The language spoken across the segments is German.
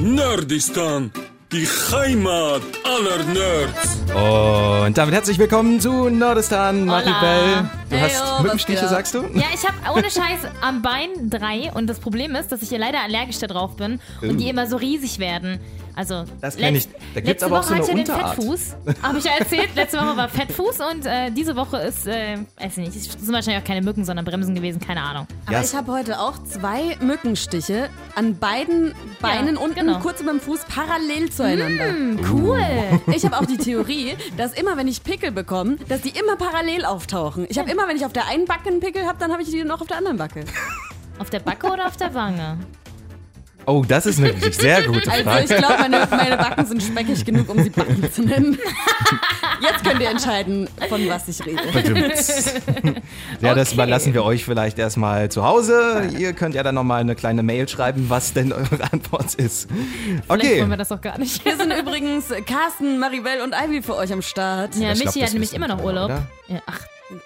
Nerdistan, die Heimat aller Nerds. Und damit herzlich willkommen zu Nordistan, Maribel. Du Heyo, hast was Mückenstiche, sagst du? Ja, ich habe ohne Scheiß am Bein drei und das Problem ist, dass ich hier leider allergisch da drauf bin und die immer so riesig werden. Also Das kenn letz- ich. Da gibt's letzte aber auch Woche so eine hatte ich ja den Unterart. Fettfuß. Habe ich ja erzählt. Letzte Woche war Fettfuß und äh, diese Woche ist, äh, weiß ich nicht, es sind wahrscheinlich auch keine Mücken, sondern Bremsen gewesen, keine Ahnung. Aber ich habe heute auch zwei Mückenstiche an beiden Beinen Ja, unten genau. kurz über dem Fuß parallel zueinander. Hm, cool. Ich habe auch die Theorie, dass immer, wenn ich Pickel bekomme, dass die immer parallel auftauchen. Ich habe immer, wenn ich auf der einen Backe einen Pickel habe, dann habe ich die noch auf der anderen Backe. Auf der Backe oder auf der Wange? Oh, das ist eine sehr gute Also Frage. ich glaube, meine, meine Backen sind speckig genug, um sie Backen zu nennen. Jetzt könnt ihr entscheiden, von was ich rede. Ja, das Okay. überlassen wir euch vielleicht erstmal zu Hause. Ihr könnt ja dann nochmal eine kleine Mail schreiben, was denn eure Antwort ist. Vielleicht Okay. wollen wir das doch gar nicht. Hier sind übrigens Carsten, Maribel und Ivy für euch am Start. Ja, Ich glaub, Michi das hat nämlich immer noch wir, Urlaub. Ja, ach,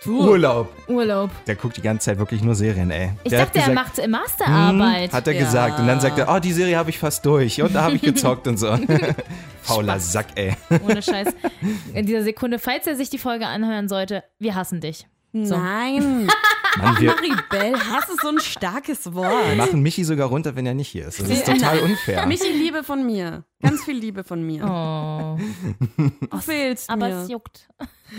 Urlaub. Urlaub. Der guckt die ganze Zeit wirklich nur Serien, ey. Ich Der hat dachte, er gesagt, macht äh, Masterarbeit. Hat er Ja. gesagt. Und dann sagt er, oh, die Serie habe ich fast durch. Und da habe ich gezockt und so. Fauler Sack, ey. Ohne Scheiß. In dieser Sekunde, falls er sich die Folge anhören sollte, wir hassen dich. So. Nein. Mann, wir Maribel, Hass ist so ein starkes Wort. machen Michi sogar runter, wenn er nicht hier ist. Das ist total unfair. Michi, Liebe von mir. Ganz viel Liebe von mir. Oh. Du fehlst Aber mir. es juckt.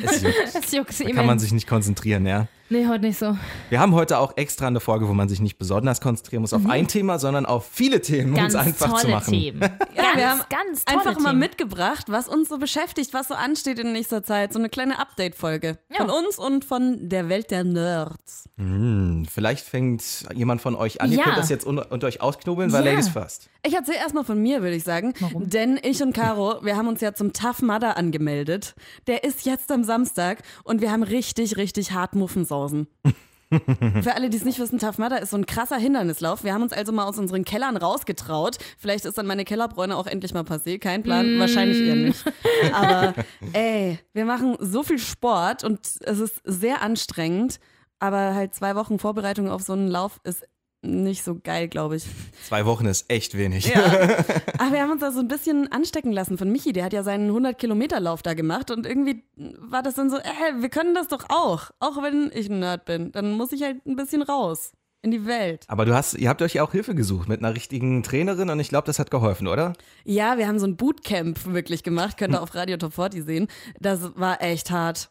Es juckt. Es juckt Da kann man sich nicht konzentrieren, ja. Nee, heute nicht so. Wir haben heute auch extra eine Folge, wo man sich nicht besonders konzentrieren muss auf ein Thema, sondern auf viele Themen, um Ganz es einfach tolle zu machen. Themen. Ja, ganz, wir haben ganz tolle Einfach mal Themen. mitgebracht, was uns so beschäftigt, was so ansteht in nächster Zeit. So eine kleine Update-Folge. Ja. Von uns und von der Welt der Nerds. Hm, vielleicht fängt jemand von euch an. Ihr Ja. könnt das jetzt un unter euch ausknobeln, weil Ja. Ladies first. Ich erzähle erstmal von mir, würde ich sagen. Warum? Denn ich und Caro, wir haben uns ja zum Tough Mudder angemeldet. Der ist jetzt am Samstag und wir haben richtig, richtig hart Muffensausen. Für alle, die es nicht wissen, Tough Mudder ist so ein krasser Hindernislauf. Wir haben uns also mal aus unseren Kellern rausgetraut. Vielleicht ist dann meine Kellerbräune auch endlich mal passé. Kein Plan, wahrscheinlich eher nicht. Aber ey, wir machen so viel Sport und es ist sehr anstrengend. Aber halt zwei Wochen Vorbereitung auf so einen Lauf ist nicht so geil, glaube ich. Zwei Wochen ist echt wenig. Ach, wir haben uns da so ein bisschen anstecken lassen von Michi. Der hat ja seinen 100-Kilometer-Lauf da gemacht und irgendwie war das dann so, äh, wir können das doch auch. Auch wenn ich ein Nerd bin. Dann muss ich halt ein bisschen raus in die Welt. Aber du hast, ihr habt euch ja auch Hilfe gesucht mit einer richtigen Trainerin und ich glaube, das hat geholfen, oder? Ja, wir haben so ein Bootcamp wirklich gemacht. Könnt ihr auf Radio Top 40 sehen. Das war echt hart.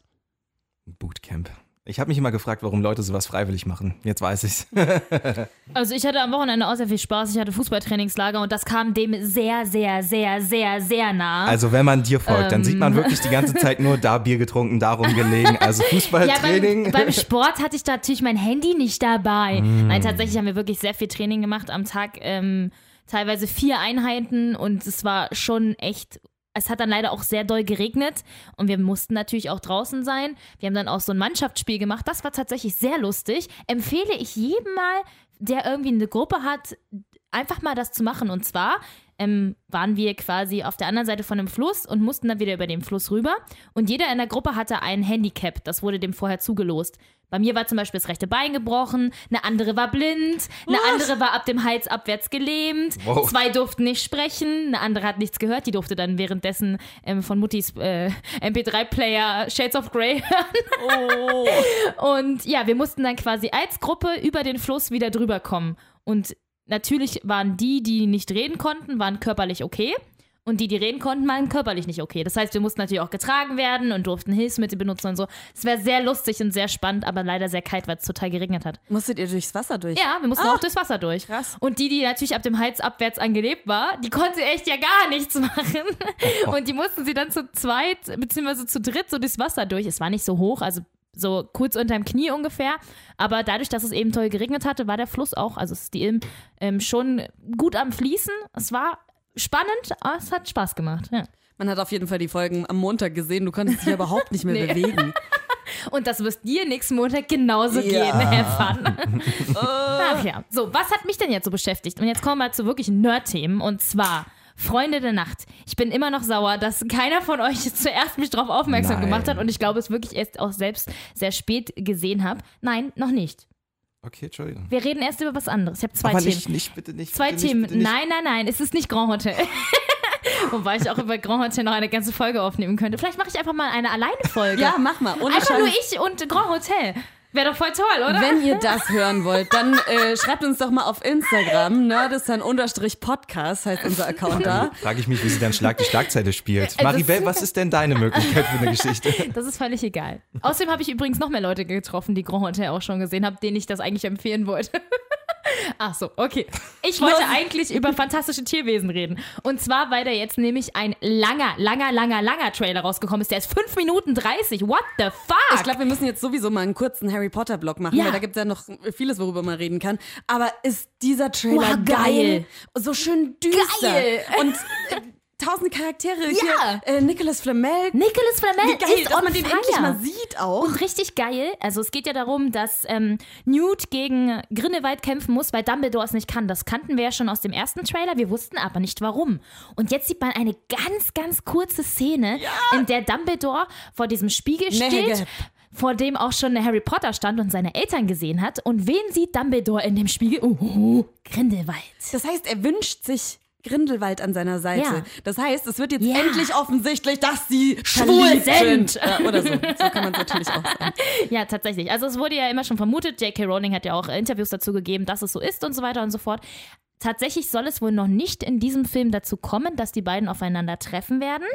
Bootcamp. Ich habe mich immer gefragt, warum Leute sowas freiwillig machen. Jetzt weiß ich's. Also ich hatte am Wochenende auch sehr viel Spaß. Ich hatte Fußballtrainingslager und das kam dem sehr, sehr, sehr, sehr, sehr nah. Also wenn man dir folgt, dann sieht Ähm. man wirklich die ganze Zeit nur da Bier getrunken, darum gelegen. Also ja, Fußballtraining. beim, beim Sport hatte ich natürlich mein Handy nicht dabei. Nein, tatsächlich haben wir wirklich sehr viel Training gemacht am Tag. Ähm, teilweise vier Einheiten und es war schon echt. Es hat dann leider auch sehr doll geregnet und wir mussten natürlich auch draußen sein. Wir haben dann auch so ein Mannschaftsspiel gemacht. Das war tatsächlich sehr lustig. Empfehle ich jedem mal, der irgendwie eine Gruppe hat, einfach mal das zu machen. Und zwar ähm, waren wir quasi auf der anderen Seite von einem Fluss und mussten dann wieder über den Fluss rüber. Und jeder in der Gruppe hatte ein Handicap. Das wurde dem vorher zugelost. Bei mir war zum Beispiel das rechte Bein gebrochen, eine andere war blind, eine andere war ab dem Hals abwärts gelähmt, Wow. zwei durften nicht sprechen, eine andere hat nichts gehört, die durfte dann währenddessen ähm, von Muttis äh, MP3-Player Shades of Grey hören. Und ja, wir mussten dann quasi als Gruppe über den Fluss wieder drüber kommen. Und natürlich waren die, die nicht reden konnten, waren körperlich okay. Und die, die reden konnten, waren körperlich nicht okay. Das heißt, wir mussten natürlich auch getragen werden und durften Hilfsmittel benutzen und so. Es wäre sehr lustig und sehr spannend, aber leider sehr kalt, weil es total geregnet hat. Musstet ihr durchs Wasser durch? Ja, wir mussten auch durchs Wasser durch. krass. Und die, die natürlich ab dem Hals abwärts angelebt war, die konnte echt ja gar nichts machen. Und die mussten sie dann zu zweit, beziehungsweise zu dritt so durchs Wasser durch. Es war nicht so hoch, also so kurz unterm Knie ungefähr. Aber dadurch, dass es eben toll geregnet hatte, war der Fluss auch, also ist die Ilm, ähm, schon gut am Fließen. Es war spannend, aber es hat Spaß gemacht. Ja. Man hat auf jeden Fall die Folgen am Montag gesehen. Du konntest dich ja überhaupt nicht mehr Nee. bewegen. Und das wirst dir nächsten Montag genauso Ja. gehen, Herr Fun. Ach ja. So, was hat mich denn jetzt so beschäftigt? Und jetzt kommen wir zu wirklich Nerd-Themen. Und zwar Freunde der Nacht. Ich bin immer noch sauer, dass keiner von euch zuerst mich darauf aufmerksam Nein. gemacht hat und ich glaube, es wirklich erst auch selbst sehr spät gesehen habe. Nein, noch nicht. Okay, Entschuldigung. Wir reden erst über was anderes. Ich habe zwei Aber Themen. nicht, nicht, bitte nicht. Zwei bitte nicht, Themen. bitte nicht. Nein, nein, nein. Es ist nicht Grand Hotel. Wobei ich auch über Grand Hotel noch eine ganze Folge aufnehmen könnte. Vielleicht mache ich einfach mal eine Alleine-Folge. Ja, mach mal. Ohne Einfach nur ich und Grand Hotel. Wäre doch voll toll, oder? Wenn ihr das hören wollt, dann äh, schreibt uns doch mal auf Instagram. Nerdistan-podcast heißt unser Account da. Frage ich mich, wie sie dann Schlag die Schlagzeile spielt. Also Maribel, was ist denn deine Möglichkeit für eine Geschichte? Das ist völlig egal. Außerdem habe ich übrigens noch mehr Leute getroffen, die Grand Hotel auch schon gesehen haben, denen ich das eigentlich empfehlen wollte. Ach so, okay. Ich wollte eigentlich über fantastische Tierwesen reden. Und zwar, weil da jetzt nämlich ein langer, langer, langer, langer Trailer rausgekommen ist. Der ist 5 Minuten 30. What the fuck? Ich glaube, wir müssen jetzt sowieso mal einen kurzen Harry Potter-Blog machen, Ja. weil da gibt es ja noch vieles, worüber man reden kann. Aber ist dieser Trailer Wow, geil. geil? So schön düster. Geil. Und äh, tausend Charaktere. Ja. Hier, äh, Nicolas Flamel. Nicholas Flamel Wie geil, ist dass on man den fire. endlich mal sieht auch. Und richtig geil. Also es geht ja darum, dass ähm, Newt gegen Grindelwald kämpfen muss, weil Dumbledore es nicht kann. Das kannten wir ja schon aus dem ersten Trailer. Wir wussten aber nicht warum. Und jetzt sieht man eine ganz, ganz kurze Szene, in der Dumbledore vor diesem Spiegel steht. Nägel. Vor dem auch schon Harry Potter stand und seine Eltern gesehen hat. Und wen sieht Dumbledore in dem Spiegel? Oh, Grindelwald. Das heißt, er wünscht sich Grindelwald an seiner Seite. Ja. Das heißt, es wird jetzt Ja. endlich offensichtlich, dass sie Schwul verliebt sind. Ja, oder so. So kann man es natürlich auch sagen. Ja, tatsächlich. Also es wurde ja immer schon vermutet, J.K. Rowling hat ja auch Interviews dazu gegeben, dass es so ist und so weiter und so fort. Tatsächlich soll es wohl noch nicht in diesem Film dazu kommen, dass die beiden aufeinander treffen werden.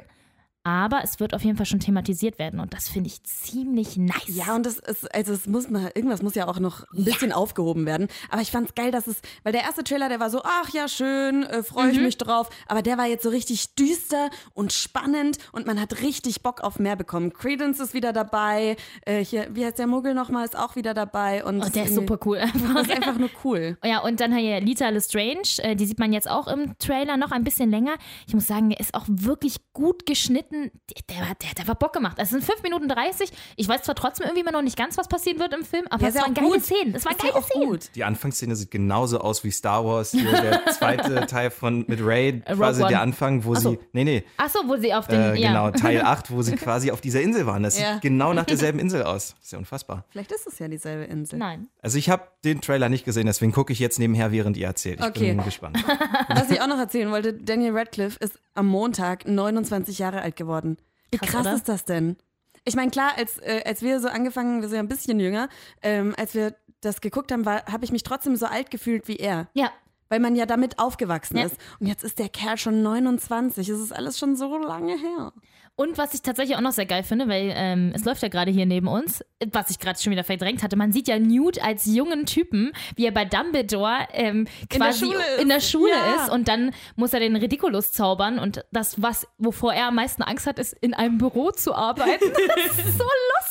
Aber es wird auf jeden Fall schon thematisiert werden und das finde ich ziemlich nice. Ja, und das ist, also es muss mal, irgendwas muss ja auch noch ein bisschen aufgehoben werden. Aber ich fand's geil, dass es, weil der erste Trailer, der war so, ach ja, schön, äh, freue Mhm. ich mich drauf. Aber der war jetzt so richtig düster und spannend und man hat richtig Bock auf mehr bekommen. Credence ist wieder dabei, äh, hier, wie heißt der Muggel nochmal, ist auch wieder dabei. Und Oh, der ist irgendwie- super cool. Einfach. Das ist einfach nur cool. Ja, und dann hier Lita Lestrange, äh, die sieht man jetzt auch im Trailer noch ein bisschen länger. Ich muss sagen, der ist auch wirklich gut geschnitten. Der, der, hat- der hat einfach Bock gemacht. Also es sind 5 Minuten 30. Ich weiß zwar trotzdem irgendwie immer noch nicht ganz, was passieren wird im Film, aber Ja, es ja waren geile. Szenen. Es waren ja geile Szenen. gut. Die Anfangsszene sieht genauso aus wie Star Wars. Hier der zweite Teil von mit Ray, Rogue quasi der Anfang, wo Ach so. sie. Nee, nee. Ach so, wo sie auf den. Äh, ja. genau, Teil 8, wo sie quasi auf dieser Insel waren. Das Ja. sieht genau nach derselben Insel aus. ist ja unfassbar. Vielleicht ist es ja dieselbe Insel. Nein. Also ich habe den Trailer nicht gesehen, deswegen gucke ich jetzt nebenher, während ihr erzählt. Ich Okay. bin gespannt. Was ich auch noch erzählen wollte, Daniel Radcliffe ist am Montag 29 Jahre alt geworden. Wie Krass, krass, oder? ist das denn? Ich meine, klar, als, äh, als wir so angefangen, wir sind ja ein bisschen jünger, ähm, als wir das geguckt haben, habe ich mich trotzdem so alt gefühlt wie er. Ja. Weil man ja damit aufgewachsen Ja. ist. Und jetzt ist der Kerl schon 29. Es ist alles schon so lange her. Und was ich tatsächlich auch noch sehr geil finde, weil ähm, es läuft ja gerade hier neben uns, was ich gerade schon wieder verdrängt hatte, man sieht ja Newt als jungen Typen, wie er bei Dumbledore ähm, der quasi Schule ist. in der Schule Ja. ist und dann muss er den Ridiculus zaubern und das, was, wovor er am meisten Angst hat, ist in einem Büro zu arbeiten. Das ist so lustig.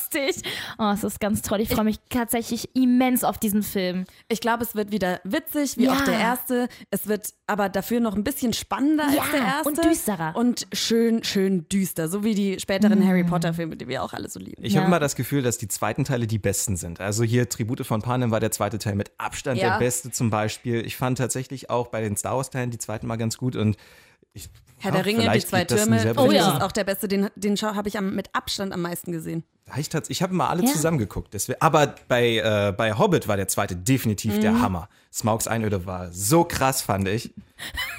Oh, es ist ganz toll. Ich freue mich tatsächlich immens auf diesen Film. Ich glaube, es wird wieder witzig, wie Ja. auch der erste. Es wird aber dafür noch ein bisschen spannender Ja, als der erste. und düsterer. Und schön, schön düster. So wie die späteren Harry Potter-Filme, die wir auch alle so lieben. Ich Ja. habe immer das Gefühl, dass die zweiten Teile die besten sind. Also hier Tribute von Panem war der zweite Teil mit Abstand Ja. der beste zum Beispiel. Ich fand tatsächlich auch bei den Star Wars Teilen die zweiten mal ganz gut und ich, Herr ja, der Ringe, die zwei das Türme. Oh ja. ist es auch der beste. Den, den habe ich am, mit Abstand am meisten gesehen. Ich, ich habe mal alle Ja. zusammengeguckt. Deswegen, aber bei, äh, bei Hobbit war der zweite definitiv Mhm. der Hammer. Smaugs Einöde war so krass, fand ich.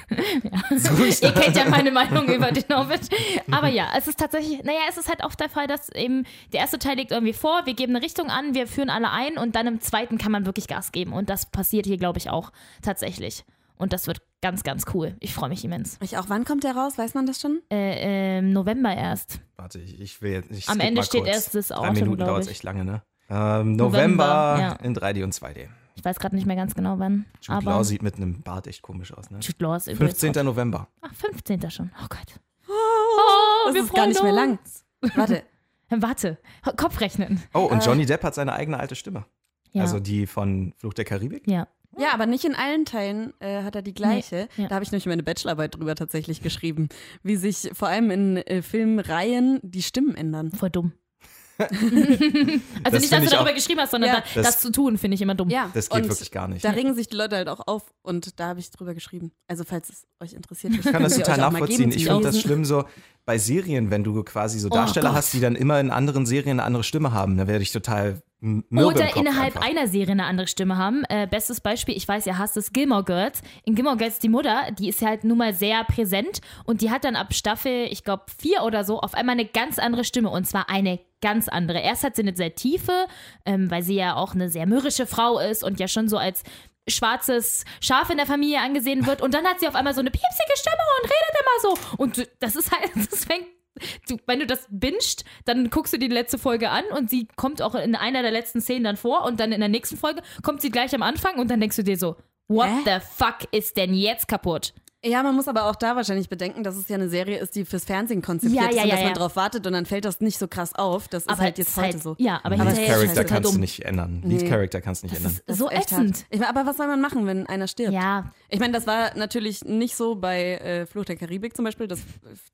So Ihr kennt ja meine Meinung über den Hobbit. Aber ja, es ist tatsächlich, naja, es ist halt oft der Fall, dass eben der erste Teil liegt irgendwie vor, wir geben eine Richtung an, wir führen alle ein und dann im zweiten kann man wirklich Gas geben. Und das passiert hier, glaube ich, auch tatsächlich. Und das wird ganz, ganz cool. Ich freue mich immens. Ich auch. Wann kommt der raus? Weiß man das schon? Äh, ähm, November erst. Warte, ich, ich will jetzt. Ich Am Ende mal steht kurz. erst das Drei Auto, Minuten glaub dauert ich. echt lange, ne? Ähm, November, November, ja. in 3D und 2D. Ich weiß gerade nicht mehr ganz genau wann. Jude aber Law sieht mit einem Bart echt komisch aus, ne? Jude Law ist übrigens 15. November. Ach, 15. schon. Oh Gott. Das wir ist gar nicht mehr lang. Warte. Warte. Kopfrechnen. Oh, und Johnny Depp hat seine eigene alte Stimme. Ja. Also die von Fluch der Karibik. ja. Ja, aber nicht in allen Teilen äh, hat er die gleiche. Nee, ja. Da habe ich nämlich meine Bachelorarbeit drüber tatsächlich geschrieben, wie sich vor allem in äh, Filmreihen die Stimmen ändern. Voll dumm. also Das nicht, dass du darüber auch- geschrieben hast, sondern Ja. da, das, Das- zu tun, finde ich immer dumm. Ja, Das geht und wirklich gar nicht. Da regen sich die Leute halt auch auf und da habe ich drüber geschrieben. Also falls es euch interessiert. Ich kann das total nachvollziehen. Ich finde das schlimm so bei Serien, wenn du quasi so Oh Darsteller Gott. hast, die dann immer in anderen Serien eine andere Stimme haben. Da werde ich total Oder innerhalb einfach. einer Serie eine andere Stimme haben. Äh, bestes Beispiel, ich weiß, ihr hasst es, Gilmore Girls. In Gilmore Girls, die Mutter, die ist halt nun mal sehr präsent und die hat dann ab Staffel, ich glaube, vier oder so, auf einmal eine ganz andere Stimme und zwar eine ganz andere. Erst hat sie eine sehr tiefe, ähm, weil sie ja auch eine sehr mürrische Frau ist und ja schon so als schwarzes Schaf in der Familie angesehen wird und dann hat sie auf einmal so eine piepsige Stimme und redet immer so und das ist halt, das fängt Du, wenn du das bingst, dann guckst du die letzte Folge an und sie kommt auch in einer der letzten Szenen dann vor und dann in der nächsten Folge kommt sie gleich am Anfang und dann denkst du dir so, what Hä? the fuck ist denn jetzt kaputt? Ja, man muss aber auch da wahrscheinlich bedenken, dass es ja eine Serie ist, die fürs Fernsehen konzipiert Ja, ist ja, und ja, dass man drauf wartet und dann fällt das nicht so krass auf. Das ist halt jetzt es heute halt, so. Ja, aber Aber Lead ist Character total kannst du nicht ändern. Lead Nee. Character kannst du nicht ändern. Das So ist ätzend. Ich meine, aber was soll man machen, wenn einer stirbt? Ja, Ich meine, das war natürlich nicht so bei äh, Fluch der Karibik zum Beispiel. Das,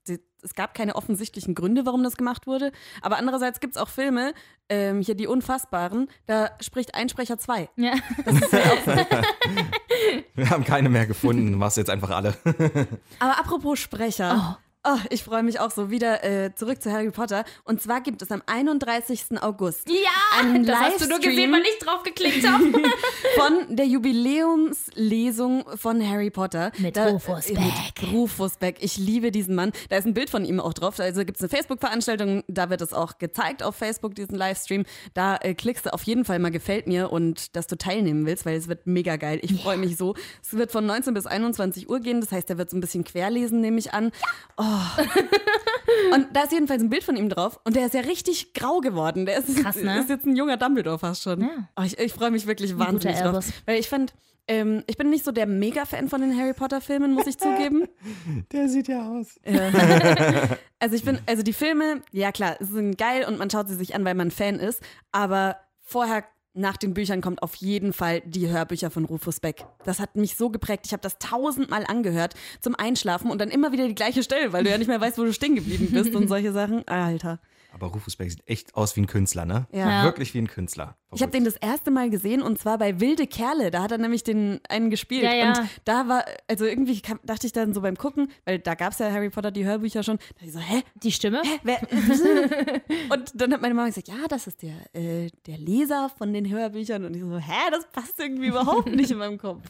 die, es gab keine offensichtlichen Gründe, warum das gemacht wurde. Aber andererseits gibt es auch Filme, ähm, hier die Unfassbaren, da spricht Einsprecher zwei. ja. Wir haben keine mehr gefunden, du machst jetzt einfach alle. Aber apropos Sprecher. Oh, ich freue mich auch so wieder äh, zurück zu Harry Potter. Und zwar gibt es am 31. August Ja, Einen das hast du nur Livestream. gesehen, weil ich drauf geklickt habe. von der Jubiläumslesung von Harry Potter. Mit Da- Rufus äh, Beck. Mit Rufus Beck. Ich liebe diesen Mann. Da ist ein Bild von ihm auch drauf. Also gibt es eine Facebook-Veranstaltung, da wird es auch gezeigt auf Facebook, diesen Livestream. Da äh, klickst du auf jeden Fall mal gefällt mir und dass du teilnehmen willst, weil es wird mega geil. Ich freue mich so. Es wird von 19 bis 21 Uhr gehen. Das heißt, er wird so ein bisschen querlesen, nehme ich an. Oh. Und da ist jedenfalls ein Bild von ihm drauf und der ist ja richtig grau geworden. Der ist, Krass, ne? ist jetzt ein junger Dumbledore fast schon. Ja. Oh, ich ich freue mich wirklich guter wahnsinnig drauf. Weil ich fand, ähm, ich bin nicht so der Mega-Fan von den Harry Potter-Filmen, muss ich zugeben. Der sieht ja aus. Also ich bin, also die Filme, ja klar, sind geil und man schaut sie sich an, weil man Fan ist, aber vorher nach den Büchern kommt auf jeden Fall die Hörbücher von Rufus Beck. Das hat mich so geprägt. Ich habe das tausendmal angehört zum Einschlafen und dann immer wieder die gleiche Stelle, weil du ja nicht mehr weißt, wo du stehen geblieben bist und solche Sachen. Alter. Aber Rufus Beck sieht echt aus wie ein Künstler, ne? Ja. Wirklich wie ein Künstler. Ich habe den das erste Mal gesehen und zwar bei Wilde Kerle. Da hat er nämlich den einen gespielt. Ja, ja. Und da war, also irgendwie kam, dachte ich dann so beim Gucken, weil da gab es ja Harry Potter die Hörbücher schon. Da dachte ich so, hä? Die Stimme? Wer? und dann hat meine Mama gesagt, ja, das ist der, äh, der Leser von den Hörbüchern. Und ich so, hä, das passt irgendwie überhaupt nicht in meinem Kopf.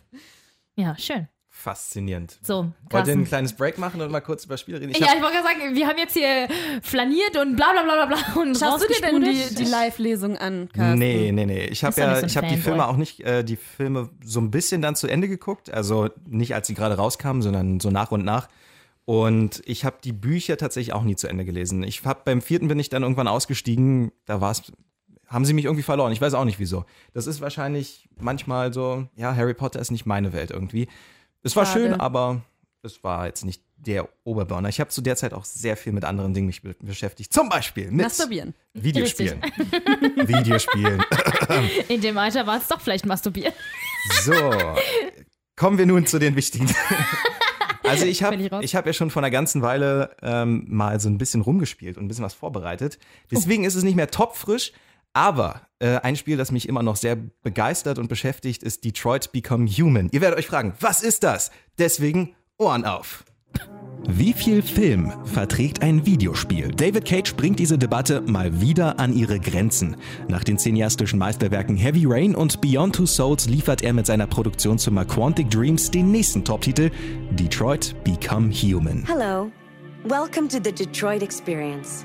Ja, schön. Faszinierend. So, Wollt ihr ein kleines Break machen und mal kurz über Spiele reden? Ich Ja, ich wollte gerade sagen, wir haben jetzt hier flaniert und bla bla bla bla bla und Schaust du dir denn die, die Live-Lesung an, Carsten? Nee, nee, nee. Ich habe ja, so ich habe die. Filme auch nicht, äh, die Filme so ein bisschen dann zu Ende geguckt. Also nicht als sie gerade rauskamen, sondern so nach und nach. Und ich habe die Bücher tatsächlich auch nie zu Ende gelesen. Ich habe beim vierten bin ich dann irgendwann ausgestiegen. Da war es, haben sie mich irgendwie verloren. Ich weiß auch nicht wieso. Das ist wahrscheinlich manchmal so, ja, Harry Potter ist nicht meine Welt irgendwie. Es war Schade. schön, aber es war jetzt nicht der Oberburner. Ich habe zu der Zeit auch sehr viel mit anderen Dingen mich be beschäftigt. Zum Beispiel mit Masturbieren. Videospielen. Videospielen. In dem Alter war es doch vielleicht masturbiert. So, kommen wir nun zu den wichtigen. Also ich habe ich hab ja schon vor einer ganzen Weile ähm, mal so ein bisschen rumgespielt und ein bisschen was vorbereitet. Deswegen ist es nicht mehr topfrisch, aber äh, ein Spiel, das mich immer noch sehr begeistert und beschäftigt, ist Detroit Become Human. Ihr werdet euch fragen, was ist das? Deswegen Ohren auf. Wie viel Film verträgt ein Videospiel? David Cage bringt diese Debatte mal wieder an ihre Grenzen. Nach den cineastischen Meisterwerken Heavy Rain und Beyond Two Souls liefert er mit seiner Produktionsfirma Quantic Dreams den nächsten Top-Titel Detroit Become Human. Hello. Welcome to the Detroit Experience.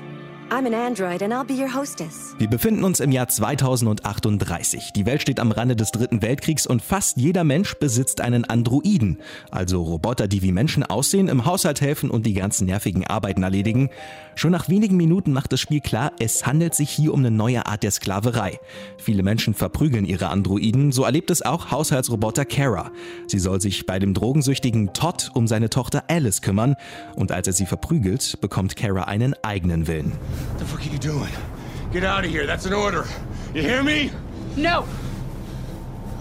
I'm an android and I'll be your hostess. Wir befinden uns im Jahr 2038. Die Welt steht am Rande des Dritten Weltkriegs und fast jeder Mensch besitzt einen Androiden, also Roboter, die wie Menschen aussehen, im Haushalt helfen und die ganzen nervigen Arbeiten erledigen. Schon nach wenigen Minuten macht das Spiel klar, es handelt sich hier um eine neue Art der Sklaverei. Viele Menschen verprügeln ihre Androiden, so erlebt es auch Haushaltsroboter Kara. Sie soll sich bei dem drogensüchtigen Todd um seine Tochter Alice kümmern und als er sie verprügelt, bekommt Kara einen eigenen Willen. What the fuck are you doing? Get out of here. That's an order. You hear me? No!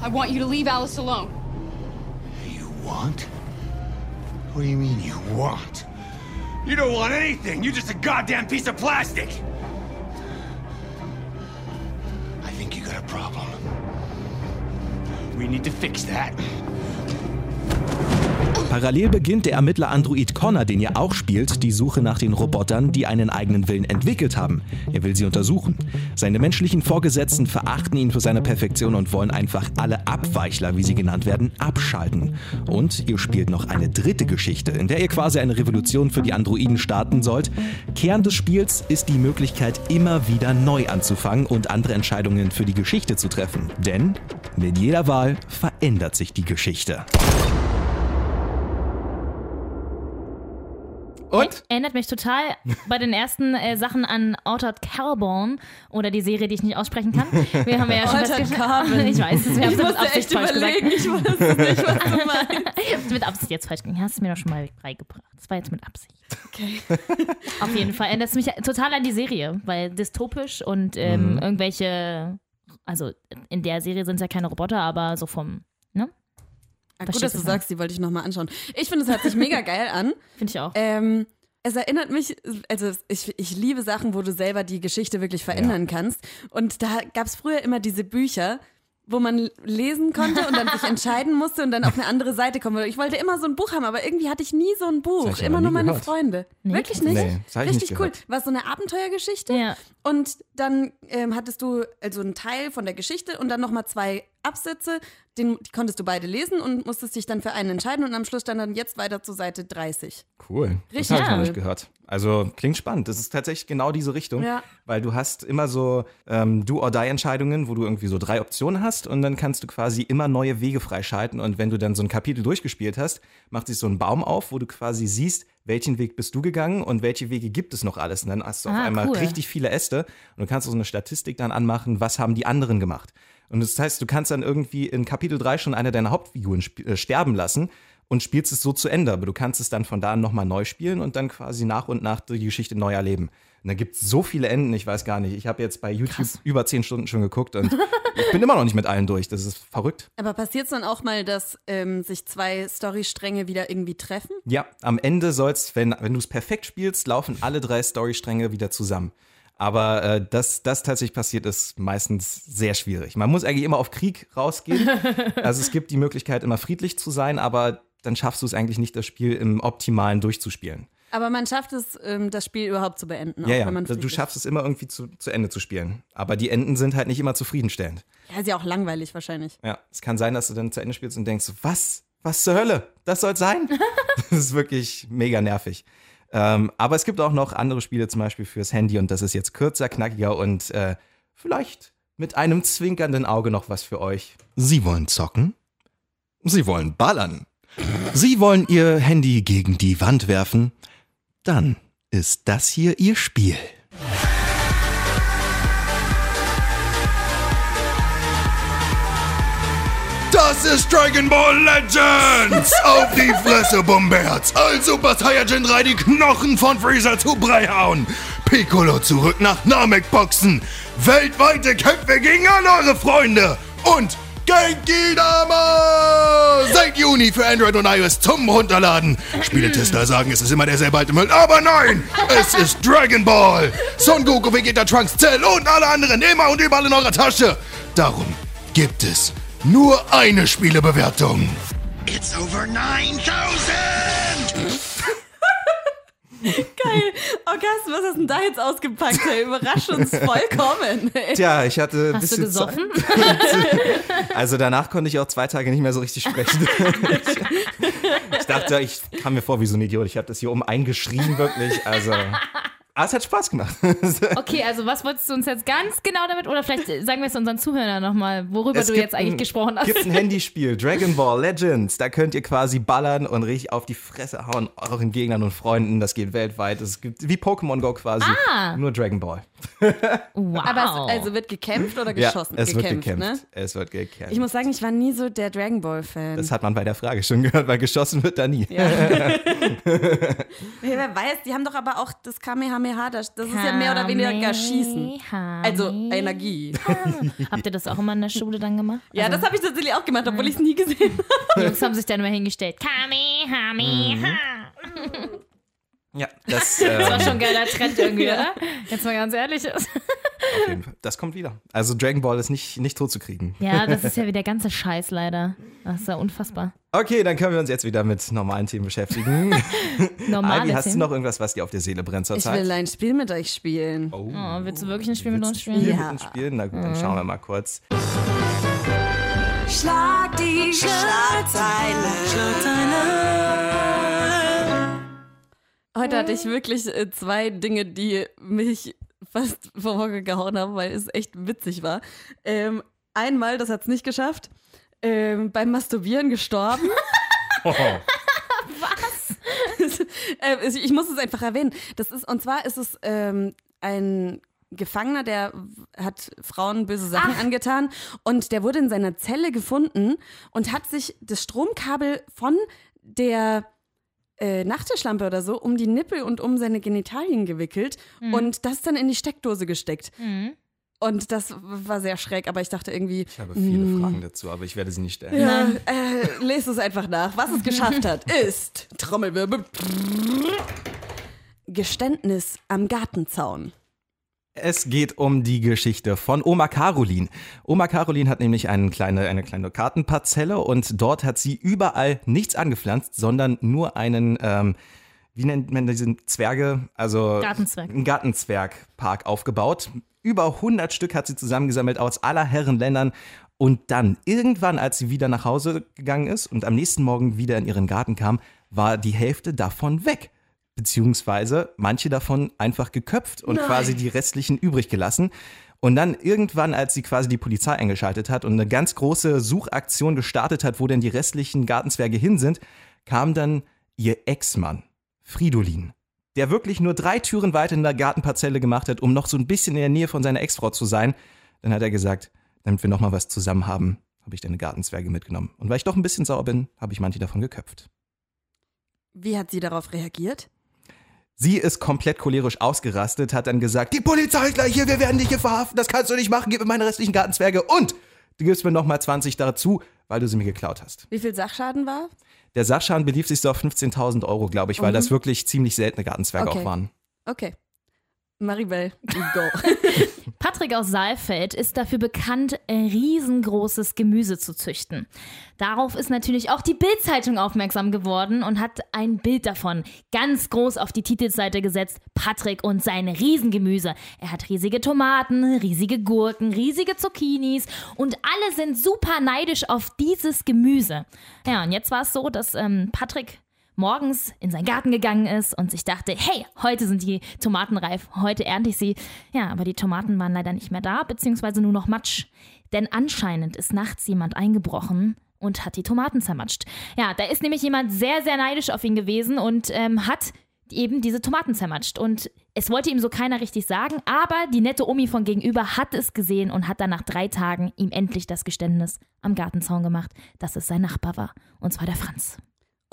I want you to leave Alice alone. You want? What do you mean you want? You don't want anything. You're just a goddamn piece of plastic. I think you got a problem. We need to fix that. Parallel beginnt der Ermittler-Android Connor, den ihr auch spielt, die Suche nach den Robotern, die einen eigenen Willen entwickelt haben. Er will sie untersuchen. Seine menschlichen Vorgesetzten verachten ihn für seine Perfektion und wollen einfach alle Abweichler, wie sie genannt werden, abschalten. Und ihr spielt noch eine dritte Geschichte, in der ihr quasi eine Revolution für die Androiden starten sollt. Kern des Spiels ist die Möglichkeit, immer wieder neu anzufangen und andere Entscheidungen für die Geschichte zu treffen. Denn mit jeder Wahl verändert sich die Geschichte. Und? Erinnert mich total bei den ersten äh, Sachen an Altered Carbon oder die Serie, die ich nicht aussprechen kann. Wir haben ja schon Altered Carbon. Ich weiß es, wir haben Ich es mit Absicht echt falsch überlegen, gesagt. ich wusste nicht, was du meinst. Ich hab's mit Absicht jetzt falsch gesagt. Hast du mir doch schon mal beigebracht. Das war jetzt mit Absicht. Okay. Auf jeden Fall erinnert es mich total an die Serie, weil dystopisch und ähm, irgendwelche, also in der Serie sind es ja keine Roboter, aber so vom, ne? Ah, gut, dass du sagst, die wollte ich nochmal anschauen. Ich finde, es hört sich mega geil an. Finde ich auch. Ähm, es erinnert mich, also ich, ich liebe Sachen, wo du selber die Geschichte wirklich verändern kannst. Und da gab es früher immer diese Bücher, wo man lesen konnte und dann sich entscheiden musste und dann auf eine andere Seite kommen würde. Ich wollte immer so ein Buch haben, aber irgendwie hatte ich nie so ein Buch. Immer nur meine gehört. Freunde. Nee, Wirklich nicht? Nee, ich nicht Richtig cool. gehört. War so eine Abenteuergeschichte. Ja. Und dann ähm, hattest du also einen Teil von der Geschichte und dann nochmal zwei Absätze, den, die konntest du beide lesen und musstest dich dann für einen entscheiden und am Schluss stand dann jetzt weiter zur Seite 30. Cool. Richtig das habe ich noch nicht gehört. Also klingt spannend. Das ist tatsächlich genau diese Richtung, Ja. weil du hast immer so ähm, Do-or-Die-Entscheidungen, wo du irgendwie so drei Optionen hast und dann kannst du quasi immer neue Wege freischalten und wenn du dann so ein Kapitel durchgespielt hast, macht sich so ein Baum auf, wo du quasi siehst, welchen Weg bist du gegangen und welche Wege gibt es noch alles. Und dann hast du auf Ah, einmal cool. richtig viele Äste und du kannst so eine Statistik dann anmachen, was haben die anderen gemacht. Und das heißt, du kannst dann irgendwie in Kapitel 3 schon eine deiner Hauptfiguren äh, sterben lassen und spielst es so zu Ende. Aber du kannst es dann von da an nochmal neu spielen und dann quasi nach und nach die Geschichte neu erleben. Und da gibt es so viele Enden, ich weiß gar nicht. Ich habe jetzt bei YouTube über 10 Stunden schon geguckt und ich bin immer noch nicht mit allen durch. Das ist verrückt. Aber passiert es dann auch mal, dass ähm, sich zwei Storystränge wieder irgendwie treffen? Ja, am Ende soll's, wenn, wenn du es perfekt spielst, laufen alle drei Storystränge wieder zusammen. Aber äh, dass das tatsächlich passiert, ist meistens sehr schwierig. Man muss eigentlich immer auf Krieg rausgehen. also es gibt die Möglichkeit, immer friedlich zu sein, aber dann schaffst du es eigentlich nicht, das Spiel im Optimalen durchzuspielen. Aber man schafft es, ähm, das Spiel überhaupt zu beenden. Ja, auch ja, wenn man du schaffst es immer irgendwie zu, zu Ende zu spielen. Aber die Enden sind halt nicht immer zufriedenstellend. Ja, ist ja auch langweilig wahrscheinlich. Ja, es kann sein, dass du dann zu Ende spielst und denkst, was? Was zur Hölle? Das soll sein? das ist wirklich mega nervig. Ähm, aber es gibt auch noch andere Spiele, zum Beispiel fürs Handy, und das ist jetzt kürzer, knackiger und äh, vielleicht mit einem zwinkernden Auge noch was für euch. Sie wollen zocken? Sie wollen ballern? Sie wollen Ihr Handy gegen die Wand werfen? Dann ist das hier Ihr Spiel. Das ist Dragon Ball Legends! Auf die Fresse, Bomberz! Als Super Saiyajin 3 die Knochen von Freezer zu Brei hauen! Piccolo zurück nach Namek boxen! Weltweite Kämpfe gegen alle eure Freunde! Und Genki Dama! Seit Juni für Android und iOS zum Runterladen. Spieletester sagen, es ist immer derselbe alte Müll, aber nein! Es ist Dragon Ball! Son Goku, Vegeta, Trunks, Cell und alle anderen immer und überall in eurer Tasche! Darum gibt es nur eine Spielebewertung. It's over 9000! Geil. Oh, Carsten, was hast denn da jetzt ausgepackt? Ey? Überrasch uns vollkommen. ey. Tja, ich hatte ein Hast du bisschen gesoffen? Zeit. Also danach konnte ich auch zwei Tage nicht mehr so richtig sprechen. ich dachte, ich kam mir vor wie so ein Idiot. Ich habe das hier um eingeschrien, wirklich. Also, aber es hat Spaß gemacht. Okay, also was wolltest du uns jetzt ganz genau damit, oder vielleicht sagen wir es unseren Zuhörern nochmal, worüber Es du jetzt eigentlich ein- gesprochen hast. gibt ein Handyspiel, Dragon Ball Legends. Da könnt ihr quasi ballern und richtig auf die Fresse hauen euren Gegnern und Freunden. Das geht weltweit. Es gibt wie Pokémon Go quasi, Ah. nur Dragon Ball. Wow. Aber es also wird gekämpft oder geschossen? Ja, es wird gekämpft. Ne? Es wird gekämpft. Ich muss sagen, ich war nie so der Dragon Ball-Fan. das hat man bei der Frage schon gehört, weil geschossen wird da nie. Hey, wer weiß, die haben doch aber auch das Kamehameha, das, das ist ja mehr oder weniger gar Schießen. Also Energie. Habt ihr das auch immer in der Schule dann gemacht? Ja, das habe ich tatsächlich auch gemacht, obwohl ich es nie gesehen habe. Die Jungs haben sich dann immer hingestellt. Kamehameha. Ja, das, Das war ähm, schon ein geiler Trend irgendwie, oder? Jetzt mal ganz ehrlich. Auf jeden Fall. Das kommt wieder. Also Dragon Ball ist nicht, nicht tot zu kriegen. Ja, das ist ja wieder ganze Scheiß leider. Das ist ja unfassbar. Okay, dann können wir uns jetzt wieder mit normalen Themen beschäftigen. Normale Ivy, hast du noch irgendwas, was dir auf der Seele brennt Ich zurzeit? will ein Spiel mit euch spielen. Oh, Oh, willst du wirklich ein Spiel mit willst uns du ein spielen? Spiel Ja. mit uns spielen? Na gut, dann schauen wir mal kurz. Schlag die Schlagzeile. Heute hatte ich wirklich äh, zwei Dinge, die mich fast vom Hocker gehauen haben, weil es echt witzig war. Ähm, einmal, das hat es nicht geschafft, ähm, beim Masturbieren gestorben. äh, es- ich muss es einfach erwähnen. Das ist, und zwar ist es ähm, ein Gefangener, der hat Frauen böse Sachen angetan und der wurde in seiner Zelle gefunden und hat sich das Stromkabel von der äh, Nachttischlampe oder so um die Nippel und um seine Genitalien gewickelt und das dann in die Steckdose gesteckt. Mhm. Und das war sehr schräg, aber ich dachte irgendwie, Ich habe viele Fragen dazu, aber ich werde sie nicht stellen. ja, äh, lest es einfach nach. Was es geschafft hat, ist Trommelwirbel. Geständnis am Gartenzaun. Es geht um die Geschichte von Oma Caroline. Oma Caroline hat nämlich eine kleine, eine kleine Gartenparzelle und dort hat sie überall nichts angepflanzt, sondern nur einen, ähm, wie nennt man diesen Zwerge? Also Gartenzwerg. einen Gartenzwergpark aufgebaut. Über 100 Stück hat sie zusammengesammelt aus aller Herren Ländern. Und dann, irgendwann, als sie wieder nach Hause gegangen ist und am nächsten Morgen wieder in ihren Garten kam, war die Hälfte davon weg beziehungsweise manche davon einfach geköpft und quasi die restlichen übrig gelassen. Und dann irgendwann, als sie quasi die Polizei eingeschaltet hat und eine ganz große Suchaktion gestartet hat, wo denn die restlichen Gartenzwerge hin sind, kam dann ihr Ex-Mann, Fridolin, der wirklich nur drei Türen weiter in der Gartenparzelle gemacht hat, um noch so ein bisschen in der Nähe von seiner Ex-Frau zu sein. Dann hat er gesagt, damit wir noch mal was zusammen haben, habe ich deine Gartenzwerge mitgenommen. Und weil ich doch ein bisschen sauer bin, habe ich manche davon geköpft. Wie hat sie darauf reagiert? Sie ist komplett cholerisch ausgerastet, hat dann gesagt, die Polizei ist gleich hier, wir werden dich hier verhaften, das kannst du nicht machen, gib mir meine restlichen Gartenzwerge und du gibst mir nochmal 20 dazu, weil du sie mir geklaut hast. Wie viel Sachschaden war? Der Sachschaden belief sich so auf 15.000 Euro, glaube ich, weil das wirklich ziemlich seltene Gartenzwerge Okay. auch waren. Okay. Maribel, go. Patrick aus Saalfeld ist dafür bekannt, riesengroßes Gemüse zu züchten. Darauf ist natürlich auch die Bild-Zeitung aufmerksam geworden und hat ein Bild davon ganz groß auf die Titelseite gesetzt. Patrick und sein Riesengemüse. Er hat riesige Tomaten, riesige Gurken, riesige Zucchinis und alle sind super neidisch auf dieses Gemüse. Ja, und jetzt war es so, dass ähm, Patrick morgens in seinen Garten gegangen ist und sich dachte, hey, heute sind die Tomaten reif, heute ernte ich sie. Ja, aber die Tomaten waren leider nicht mehr da, beziehungsweise nur noch Matsch. Denn anscheinend ist nachts jemand eingebrochen und hat die Tomaten zermatscht. Ja, da ist nämlich jemand sehr, sehr neidisch auf ihn gewesen und ähm, hat eben diese Tomaten zermatscht. Und es wollte ihm so keiner richtig sagen, aber die nette Omi von gegenüber hat es gesehen und hat dann nach drei Tagen ihm endlich das Geständnis am Gartenzaun gemacht, dass es sein Nachbar war. Und zwar der Franz.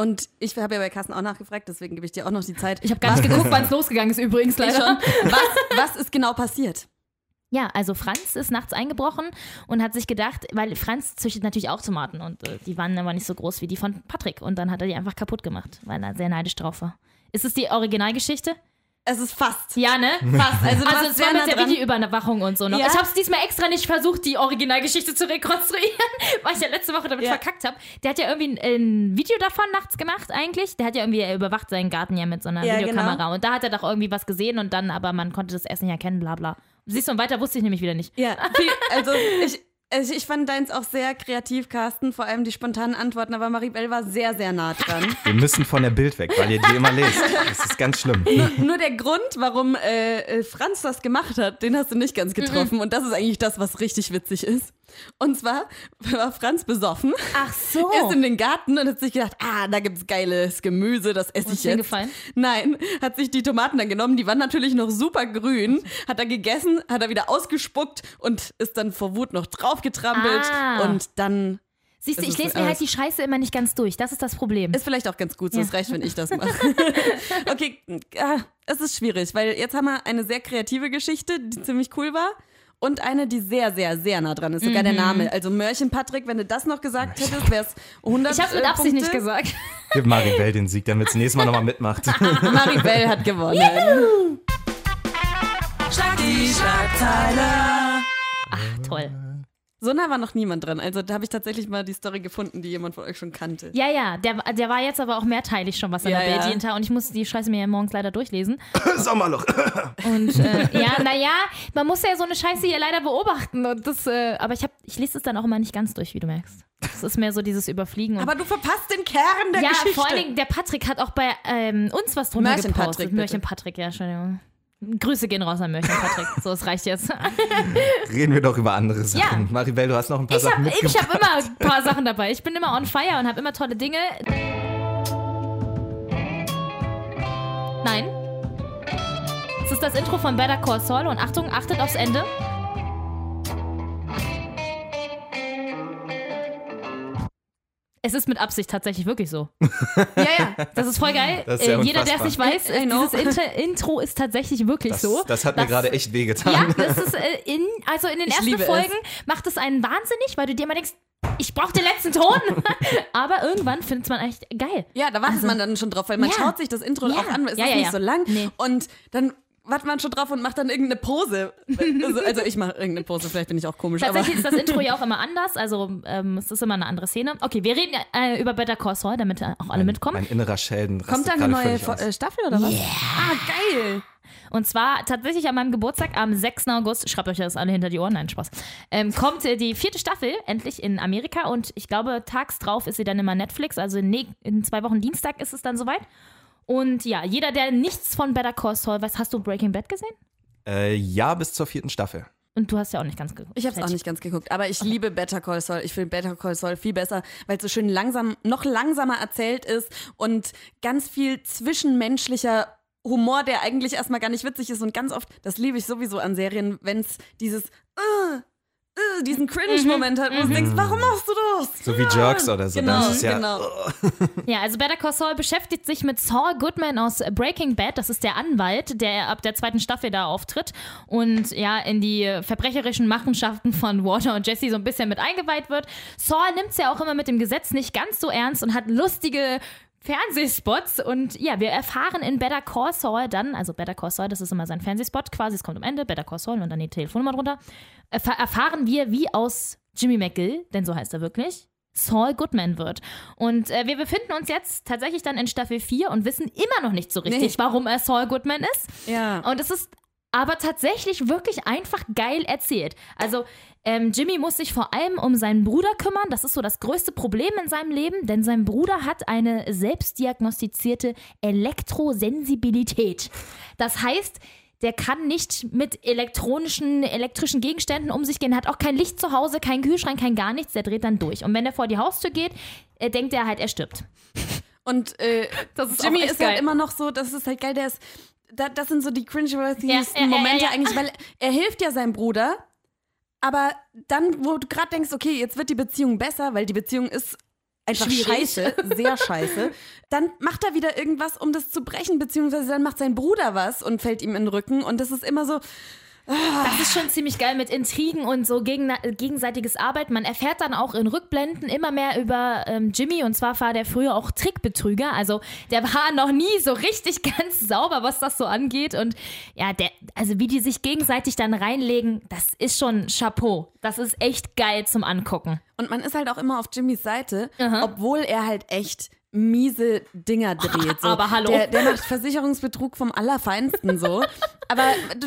Und ich habe ja bei Carsten auch nachgefragt, deswegen gebe ich dir auch noch die Zeit. Ich habe gar nicht geguckt, wann es losgegangen ist übrigens leider. schon. Was, was ist genau passiert? Ja, also Franz ist nachts eingebrochen und hat sich gedacht, weil Franz züchtet natürlich auch Tomaten und äh, die waren aber nicht so groß wie die von Patrick und dann hat er die einfach kaputt gemacht, weil er sehr neidisch drauf war. Ist es die Originalgeschichte? Es ist fast. Ja, ne? Fast. Also, Also es war mit der dran. Videoüberwachung und so noch. Ja. Ich habe es diesmal extra nicht versucht, die Originalgeschichte zu rekonstruieren, weil ich ja letzte Woche damit Ja. verkackt habe. Der hat ja irgendwie ein, ein Video davon nachts gemacht eigentlich. Der hat ja irgendwie, er überwacht seinen Garten ja mit so einer Ja, Videokamera. genau. Und da hat er doch irgendwie was gesehen und dann, aber man konnte das erst nicht erkennen, bla bla. Siehst du, und weiter wusste ich nämlich wieder nicht. Ja, also ich, also ich fand deins auch sehr kreativ, Carsten, vor allem die spontanen Antworten, aber Maribel war sehr, sehr nah dran. Wir müssen von der Bild weg, weil ihr die immer lest. Das ist ganz schlimm. Nur der Grund, warum äh, äh, Franz das gemacht hat, den hast du nicht ganz getroffen. Und das ist eigentlich das, was richtig witzig ist. Und zwar war Franz besoffen, Ach so. ist in den Garten und hat sich gedacht, ah, da gibt's geiles Gemüse, das esse ich jetzt. gefallen? Nein, hat sich die Tomaten dann genommen, die waren natürlich noch super grün, hat er gegessen, hat er wieder ausgespuckt und ist dann vor Wut noch draufgetrampelt Ah. und dann Siehst du, ich lese mir halt die Scheiße immer nicht ganz durch. Das ist das Problem. Ist vielleicht auch ganz gut, so Ja. es reicht, wenn ich das mache. okay, es ist schwierig, weil jetzt haben wir eine sehr kreative Geschichte, die ziemlich cool war. Und eine, die sehr, sehr, sehr nah dran ist. Sogar Mhm. der Name. Also Mörchen Patrick, wenn du das noch gesagt hättest, wäre es 100 Ich habe mit äh, Absicht nicht Punkte. gesagt. Gib Maribel den Sieg, damit sie nächstes Mal nochmal mitmacht. Maribel hat gewonnen. Schlag die Schlagzeile. Ach, toll. So nah war noch niemand dran. Also da habe ich tatsächlich mal die Story gefunden, die jemand von euch schon kannte. Ja, ja, der, der war jetzt aber auch mehrteilig schon was in Ja, der Welt ja. jeden Tag und ich muss die Scheiße mir ja morgens leider durchlesen. Sommerloch. Und äh, ja, naja, man muss ja so eine Scheiße hier leider beobachten. Und das, äh, aber ich, hab, ich lese es dann auch immer nicht ganz durch, wie du merkst. Es ist mehr so dieses Überfliegen. Aber du verpasst den Kern der ja, Geschichte. vor allen Dingen, der Patrick hat auch bei ähm, uns was drunter Märchen gepostet. Patrick, bitte. Märchen Patrick, ja, Entschuldigung. Grüße gehen raus an Märchen Patrick. So, es reicht jetzt. Reden wir doch über andere Sachen. Ja. Maribel, du hast noch ein paar Ich Sachen habe ich mitgebracht. hab immer ein paar Sachen dabei. Ich bin immer on fire und habe immer tolle Dinge. Nein. Es ist das Intro von Better Call Saul und Achtung, achtet aufs Ende. Es ist mit Absicht tatsächlich wirklich so. Ja, ja. Das ist voll geil. Ist ja Äh, Jeder, der es nicht weiß, äh, dieses Inter Intro ist tatsächlich wirklich das, so. das hat mir gerade echt wehgetan. Ja, das ist äh, in, also in den Ich ersten liebe es. Folgen macht es einen wahnsinnig, weil du dir immer denkst, ich brauche den letzten Ton. Aber irgendwann findet man echt geil. Ja, da wartet man dann schon drauf, weil man Also Ja. schaut sich das Intro Ja. auch an, es Ja, ist ja, nicht ja. so lang. Nee. Und dann wartet man schon drauf und macht dann irgendeine Pose. Also, also ich mache irgendeine Pose, vielleicht bin ich auch komisch, aber Tatsächlich ist das Intro ja auch immer anders, also ähm, es ist immer eine andere Szene. Okay, wir reden äh, über Better Call Saul, damit auch alle mitkommen. Mein innerer Sheldon. kommt da eine neue aus. äh, Staffel oder was? Ah, geil. Und zwar tatsächlich an meinem Geburtstag am 6. August, schreibt euch das alle hinter die Ohren, nein, Spaß, ähm, kommt äh, die vierte Staffel endlich in Amerika und ich glaube, tags drauf ist sie dann immer Netflix, also in, ne- in zwei Wochen Dienstag ist es dann soweit. Und ja, jeder, der nichts von Better Call Saul weiß, hast du Breaking Bad gesehen? Äh, ja, bis zur vierten Staffel. Und du hast ja auch nicht ganz geguckt. Ich habe es auch nicht ganz geguckt, aber ich liebe Better Call Saul. Ich finde Better Call Saul viel besser, weil es so schön langsam, noch langsamer erzählt ist und ganz viel zwischenmenschlicher Humor, der eigentlich erstmal gar nicht witzig ist und ganz oft, das liebe ich sowieso an Serien, wenn es dieses äh, diesen Cringe-Moment hat, wo du denkst, warum machst du das? So wie Jerks oder so. Genau, ja, genau. Ja, also Better Call Saul beschäftigt sich mit Saul Goodman aus Breaking Bad. Das ist der Anwalt, der ab der zweiten Staffel da auftritt und ja in die verbrecherischen Machenschaften von Walter und Jesse so ein bisschen mit eingeweiht wird. Saul nimmt es ja auch immer mit dem Gesetz nicht ganz so ernst und hat lustige Fernsehspots und ja, wir erfahren in Better Call Saul dann, also Better Call Saul, das ist immer sein Fernsehspot quasi, es kommt am Ende, Better Call Saul und dann die Telefonnummer drunter, erf- erfahren wir, wie aus Jimmy McGill, denn so heißt er wirklich, Saul Goodman wird. Und äh, wir befinden uns jetzt tatsächlich dann in Staffel 4 und wissen immer noch nicht so richtig, Nee. warum er Saul Goodman ist. Ja. Und es ist aber tatsächlich wirklich einfach geil erzählt. Also ähm, Jimmy muss sich vor allem um seinen Bruder kümmern. Das ist so das größte Problem in seinem Leben, denn sein Bruder hat eine selbstdiagnostizierte Elektrosensibilität. Das heißt, der kann nicht mit elektronischen, elektrischen Gegenständen um sich gehen, hat auch kein Licht zu Hause, keinen Kühlschrank, kein gar nichts, der dreht dann durch. Und wenn er vor die Haustür geht, äh, denkt er halt, er stirbt. Und äh, Das ist Jimmy ist halt geil. immer noch so, das ist halt geil, der ist, da, das sind so die cringe-worthiesten Ja, ja, ja, Momente ja. eigentlich, weil er hilft ja seinem Bruder, aber dann, wo du gerade denkst, okay, jetzt wird die Beziehung besser, weil die Beziehung ist einfach Schwierig. scheiße, sehr scheiße, dann macht er wieder irgendwas, um das zu brechen, beziehungsweise dann macht sein Bruder was und fällt ihm in den Rücken und das ist immer so, Das ist schon ziemlich geil mit Intrigen und so gegen, gegenseitiges Arbeiten. Man erfährt dann auch in Rückblenden immer mehr über ähm, Jimmy und zwar war der früher auch Trickbetrüger. Also der war noch nie so richtig ganz sauber, was das so angeht. Und ja, der, also wie die sich gegenseitig dann reinlegen, das ist schon Chapeau. Das ist echt geil zum Angucken. Und man ist halt auch immer auf Jimmys Seite, obwohl er halt echt miese Dinger dreht. So. Aber hallo. Der, der macht Versicherungsbetrug vom Allerfeinsten so. Aber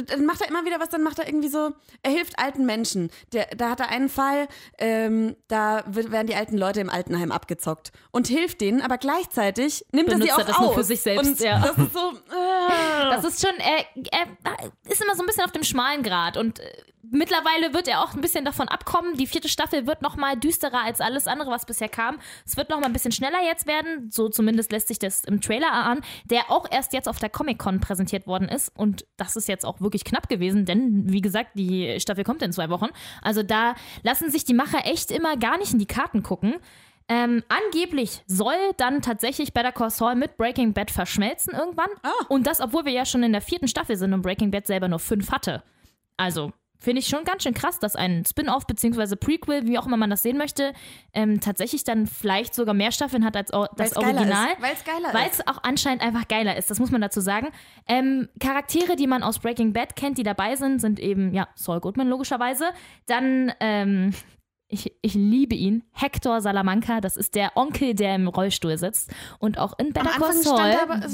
dann macht er immer wieder was, dann macht er irgendwie so, er hilft alten Menschen. Der, da hat er einen Fall, ähm, da wird- werden die alten Leute im Altenheim abgezockt und hilft denen, aber gleichzeitig nimmt er sie Benutzt auch er das nur aus. für sich selbst, und ja. Das ist so, äh, Das ist schon, er, er ist immer so ein bisschen auf dem schmalen Grad und äh, mittlerweile wird er auch ein bisschen davon abkommen. Die vierte Staffel wird noch mal düsterer als alles andere, was bisher kam. Es wird noch mal ein bisschen schneller jetzt werden, so zumindest lässt sich das im Trailer erahnen, der auch erst jetzt auf der Comic-Con präsentiert worden ist und das ist jetzt auch wirklich knapp gewesen, denn wie gesagt, die Staffel kommt in zwei Wochen. Also da lassen sich die Macher echt immer gar nicht in die Karten gucken. Ähm, angeblich soll dann tatsächlich Better Call Saul mit Breaking Bad verschmelzen irgendwann. Und das, obwohl wir ja schon in der vierten Staffel sind und Breaking Bad selber nur fünf hatte. Also, finde ich schon ganz schön krass, dass ein Spin-off bzw. Prequel, wie auch immer man das sehen möchte, ähm, tatsächlich dann vielleicht sogar mehr Staffeln hat als o- das Weil's Original. ist. Weil's geiler Weil ist. es auch anscheinend einfach geiler ist, das muss man dazu sagen. Ähm, Charaktere, die man aus Breaking Bad kennt, die dabei sind, sind eben, ja, Saul Goodman logischerweise. Dann, ähm, ich, ich liebe ihn, Hector Salamanca, das ist der Onkel, der im Rollstuhl sitzt. Und auch in Better Call Saul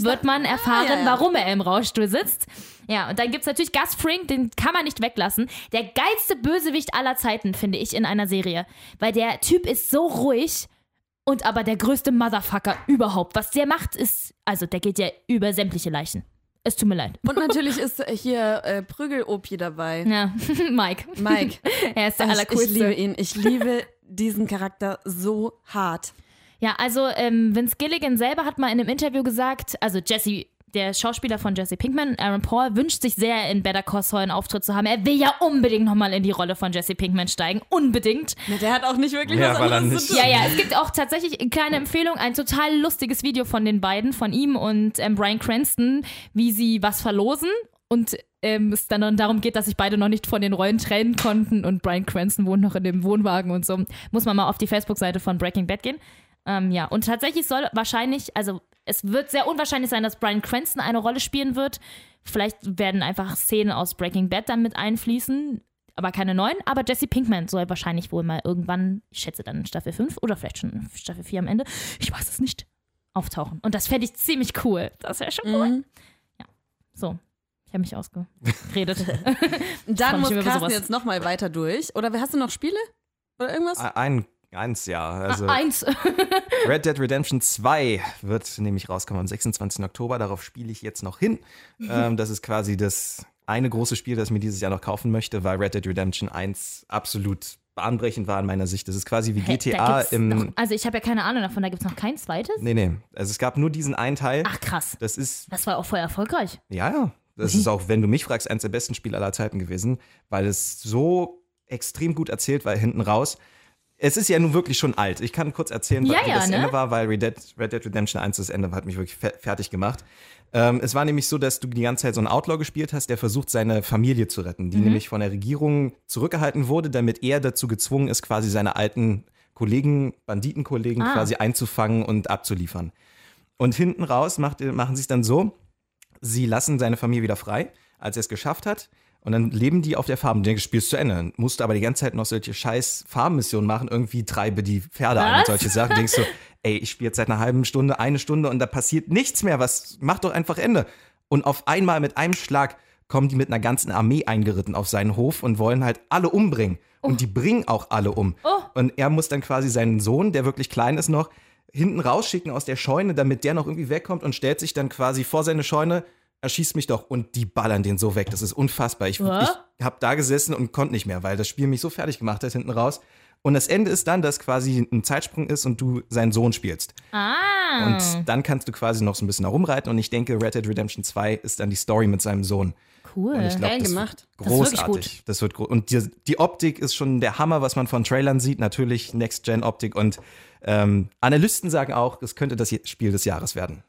wird man Ah, erfahren, ja, ja. warum er im Rollstuhl sitzt. Ja, und dann gibt es natürlich Gus Fring, den kann man nicht weglassen. Der geilste Bösewicht aller Zeiten, finde ich, in einer Serie. Weil der Typ ist so ruhig und aber der größte Motherfucker überhaupt. Was der macht, ist, also der geht ja über sämtliche Leichen. Es tut mir leid. Und natürlich ist hier äh, Prügel-Opi dabei. Ja, Mike. Mike. er ist der Ich, ich allercoolste. liebe ihn. Ich liebe diesen Charakter so hart. Ja, also ähm, Vince Gilligan selber hat mal in einem Interview gesagt, also Jesse, der Schauspieler von Jesse Pinkman, Aaron Paul, wünscht sich sehr, in Better Call Saul einen Auftritt zu haben. Er will ja unbedingt nochmal in die Rolle von Jesse Pinkman steigen. Unbedingt. Na, Der hat auch nicht wirklich Ja, was er anderes zu tun. Ja, ja, es gibt auch tatsächlich eine kleine Empfehlung, ein total lustiges Video von den beiden, von ihm und ähm, Brian Cranston, wie sie was verlosen und ähm, es dann darum geht, dass sich beide noch nicht von den Rollen trennen konnten und Brian Cranston wohnt noch in dem Wohnwagen und so. Muss man mal auf die Facebook-Seite von Breaking Bad gehen. Ähm, ja, und tatsächlich soll wahrscheinlich, also es wird sehr unwahrscheinlich sein, dass Brian Cranston eine Rolle spielen wird. Vielleicht werden einfach Szenen aus Breaking Bad dann mit einfließen, aber keine neuen. Aber Jesse Pinkman soll wahrscheinlich wohl mal irgendwann, ich schätze dann in Staffel 5 oder vielleicht schon in Staffel 4 am Ende, ich weiß es nicht, auftauchen. Und das fände ich ziemlich cool. Das wäre schon cool. Mhm. Ja, so. Ich habe mich ausgeredet. Dann muss Carsten sowas. jetzt nochmal weiter durch. Oder hast du noch Spiele? Oder irgendwas? Ein, eins, ja. Also Eins. Red Dead Redemption 2 wird nämlich rauskommen am 26. Oktober. Darauf spiele ich jetzt noch hin. Ähm, das ist quasi das eine große Spiel, das ich mir dieses Jahr noch kaufen möchte, weil Red Dead Redemption 1 absolut bahnbrechend war in meiner Sicht. Das ist quasi wie Hä, GTA im. noch, also ich habe ja keine Ahnung davon, da gibt es noch kein zweites? Nee, nee. Also es gab nur diesen einen Teil. Ach krass. Das ist Das war auch voll erfolgreich. Ja, ja. Das ist auch, wenn du mich fragst, eines der besten Spiele aller Zeiten gewesen, weil es so extrem gut erzählt war hinten raus. Es ist ja nun wirklich schon alt. Ich kann kurz erzählen, Ja, wie ja, das ne? Ende war, weil Red Dead, Red Dead Redemption 1 das Ende hat mich wirklich fe fertig gemacht. Ähm, es war nämlich so, dass du die ganze Zeit so einen Outlaw gespielt hast, der versucht, seine Familie zu retten, Mhm. die nämlich von der Regierung zurückgehalten wurde, damit er dazu gezwungen ist, quasi seine alten Kollegen, Banditenkollegen Ah. quasi einzufangen und abzuliefern. Und hinten raus macht, machen sie es dann so, sie lassen seine Familie wieder frei, als er es geschafft hat. Und dann leben die auf der Farm. Du denkst, spielst zu Ende. Musst aber die ganze Zeit noch solche scheiß Farmmissionen machen. Irgendwie treibe die Pferde an und Was? solche Sachen. Du denkst so, ey, ich spiele jetzt seit einer halben Stunde, eine Stunde und da passiert nichts mehr. Was, mach doch einfach Ende. Und auf einmal mit einem Schlag kommen die mit einer ganzen Armee eingeritten auf seinen Hof und wollen halt alle umbringen. Und die bringen auch alle um. Und er muss dann quasi seinen Sohn, der wirklich klein ist noch, hinten rausschicken aus der Scheune, damit der noch irgendwie wegkommt und stellt sich dann quasi vor seine Scheune, erschießt mich doch und die ballern den so weg. Das ist unfassbar. Ich, ich habe da gesessen und konnte nicht mehr, weil das Spiel mich so fertig gemacht hat hinten raus. Und das Ende ist dann, dass quasi ein Zeitsprung ist und du seinen Sohn spielst. Ah. Und dann kannst du quasi noch so ein bisschen herumreiten. Und ich denke, Red Dead Redemption 2 ist dann die Story mit seinem Sohn. cool. Und ich glaub, Geil das gemacht. Wird Das ist wirklich großartig. Das wird gro und die, die Optik ist schon der Hammer, was man von Trailern sieht. Natürlich Next-Gen-Optik und ähm, Analysten sagen auch, es könnte das Spiel des Jahres werden.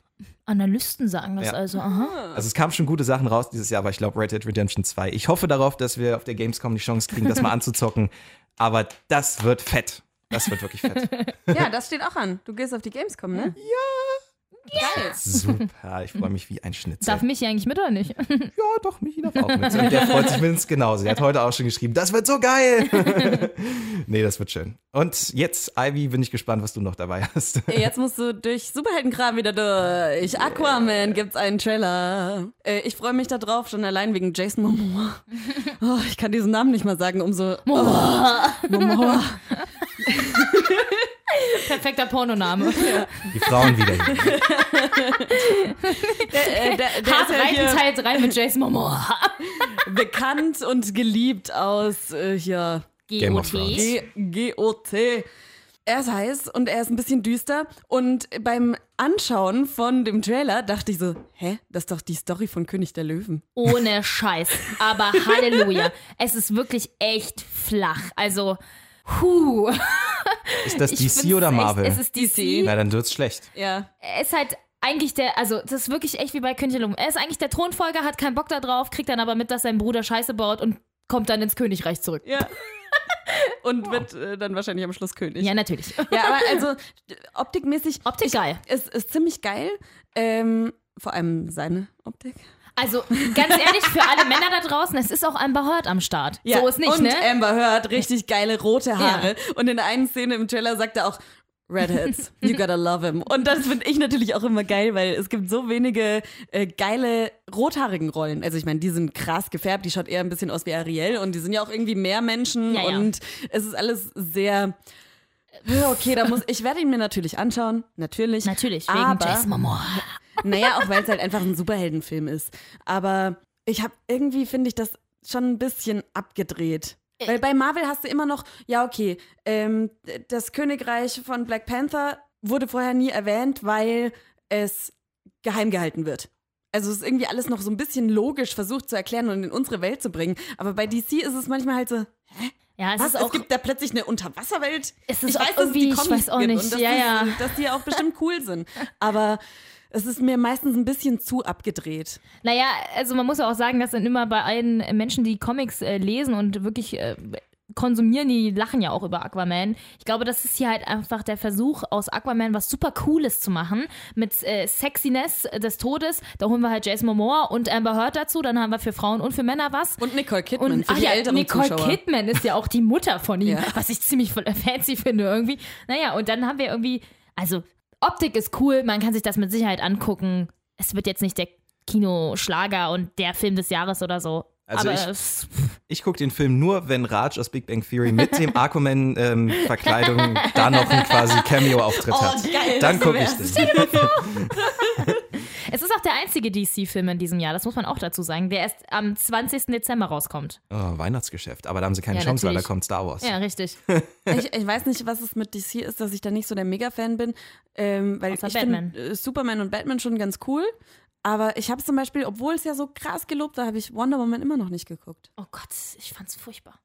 Analysten sagen das Ja. also. Aha. Also es kamen schon gute Sachen raus dieses Jahr, aber ich glaube Red Dead Redemption 2. Ich hoffe darauf, dass wir auf der Gamescom die Chance kriegen, das mal anzuzocken. Aber das wird fett. Das wird wirklich fett. Ja, das steht auch an. Du gehst auf die Gamescom, ne? Geil. Super. Ich freue mich wie ein Schnitzel. Darf Michi eigentlich mit oder nicht? Ja, doch, Michi darf auch mit. Und der freut sich mindestens genauso. Der hat heute auch schon geschrieben, das wird so geil. nee, das wird schön. Und jetzt, Ivy, bin ich gespannt, was du noch dabei hast. Jetzt musst du durch Superheldenkram wieder durch. Aquaman gibt's einen Trailer. Äh, ich freue mich da drauf, schon allein wegen Jason Momoa. Oh, ich kann diesen Namen nicht mal sagen, umso. Momoa. Momoa. Perfekter Pornoname. Die Frauen wieder hier. Der, äh, der, der Hart ist ja Teil 3 mit Jason Momoa. bekannt und geliebt aus äh, hier Game of Thrones. G GOT. Er ist heiß und er ist ein bisschen düster. Und beim Anschauen von dem Trailer dachte ich so, hä, das ist doch die Story von König der Löwen. Ohne Scheiß. Aber Halleluja. Es ist wirklich echt flach. Also, huh. Ist das Ich DC oder echt- Marvel? Es ist DC. Na, dann wird's schlecht. Ja. Er ist halt eigentlich der, also das ist wirklich echt wie bei König Löwen. Er ist eigentlich der Thronfolger, hat keinen Bock da drauf, kriegt dann aber mit, dass sein Bruder Scheiße baut und kommt dann ins Königreich zurück. Ja. Und wird äh, dann wahrscheinlich am Schluss König. Ja, natürlich. Ja, aber also optikmäßig. Optik geil. Ist, ist ziemlich geil. Ähm, vor allem seine Optik. Also, ganz ehrlich, für alle Männer da draußen, es ist auch Amber Heard am Start. So ist nicht, und ne? Amber Heard, richtig geile rote Haare. Und in der einen Szene im Trailer sagt er auch, Redheads, you gotta love him. Und das finde ich natürlich auch immer geil, weil es gibt so wenige äh, geile rothaarigen Rollen. Also ich meine, die sind krass gefärbt, die schaut eher ein bisschen aus wie Ariel und die sind ja auch irgendwie mehr Menschen Ja, ja. und es ist alles sehr Ja, Okay, da muss ich werde ihn mir natürlich anschauen, natürlich. Natürlich, wegen aber, Jason Momoa. Naja, auch weil es halt einfach ein Superheldenfilm ist. Aber ich habe irgendwie, finde ich, das schon ein bisschen abgedreht. Weil bei Marvel hast du immer noch, ja, okay, ähm, das Königreich von Black Panther wurde vorher nie erwähnt, weil es geheim gehalten wird. Also es ist irgendwie alles noch so ein bisschen logisch versucht zu erklären und in unsere Welt zu bringen. Aber bei DC ist es manchmal halt so, Ja, es was? ist Es auch gibt da plötzlich eine Unterwasserwelt? Es ist ich weiß, dass es die irgendwie- ich weiß auch gibt nicht. und dass, Ja, die, ja. dass die auch bestimmt cool sind. Aber es ist mir meistens ein bisschen zu abgedreht. Naja, also man muss ja auch sagen, das sind immer bei allen Menschen, die Comics äh, lesen und wirklich äh, konsumieren, die lachen ja auch über Aquaman. Ich glaube, das ist hier halt einfach der Versuch, aus Aquaman was super Cooles zu machen. Mit äh, Sexiness des Todes. Da holen wir halt Jason Momoa und Amber Heard dazu. Dann haben wir für Frauen und für Männer was. Und Nicole Kidman Und ach ja, Nicole Zuschauer. Kidman ist ja auch die Mutter von ihm, Ja. was ich ziemlich voll- fancy finde irgendwie. Naja, und dann haben wir irgendwie, also Optik ist cool, man kann sich das mit Sicherheit angucken. Es wird jetzt nicht der Kinoschlager und der Film des Jahres oder so. Also Aber ich- Ich gucke den Film nur, wenn Raj aus Big Bang Theory mit dem Aquaman-Verkleidung da noch ein quasi Cameo-Auftritt Oh, hat. geil, Dann gucke ich den. es auch der einzige DC-Film in diesem Jahr, das muss man auch dazu sagen, der erst am 20. Dezember rauskommt. Oh, Weihnachtsgeschäft. Aber da haben sie keine Ja, Chance, weil da natürlich. kommt Star Wars. Ja, richtig. Ich, ich weiß nicht, was es mit DC ist, dass ich da nicht so der Mega-Fan bin, ähm, weil Außer ich Batman. finde äh, Superman und Batman schon ganz cool. Aber ich habe zum Beispiel, obwohl es ja so krass gelobt war, habe ich Wonder Woman immer noch nicht geguckt. Oh Gott, ich fand's furchtbar.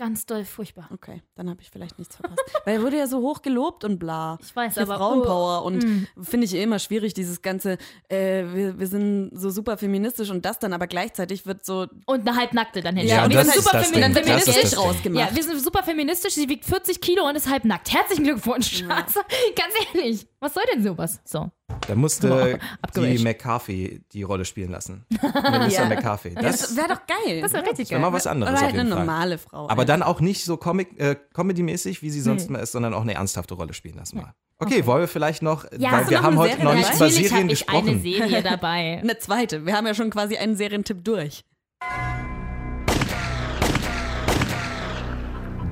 Ganz doll furchtbar. Okay, dann habe ich vielleicht nichts verpasst. weil er wurde ja so hoch gelobt und bla. Ich weiß, Für aber- Frauenpower und Mm. finde ich eh immer schwierig, dieses ganze, äh, wir, wir sind so super feministisch und das dann aber gleichzeitig wird so Und eine halbnackte dann hin. Ja, wir das sind super femi- Ding. rausgemacht. Ja, wir sind super feministisch, sie wiegt 40 Kilo und ist halb nackt. Herzlichen Glückwunsch, Schatz. Ganz ehrlich, was soll denn sowas? So. Da musste abgewäscht. die McCarthy die Rolle spielen lassen. Melissa Ja. McCarthy. das Das wäre doch geil. Das wäre richtig ist mal was anderes Oder auf halt eine jeden Fall. normale Frau. Aber einfach. dann auch nicht so Comic, äh, Comedy-mäßig, wie sie sonst mal ist, sondern auch eine ernsthafte Rolle spielen lassen mal. Okay, wollen wir vielleicht noch, Ja, weil wir noch haben heute Serie noch nicht über Serien ich eine gesprochen. Serie dabei. Eine zweite. Wir haben ja schon quasi einen Serientipp durch.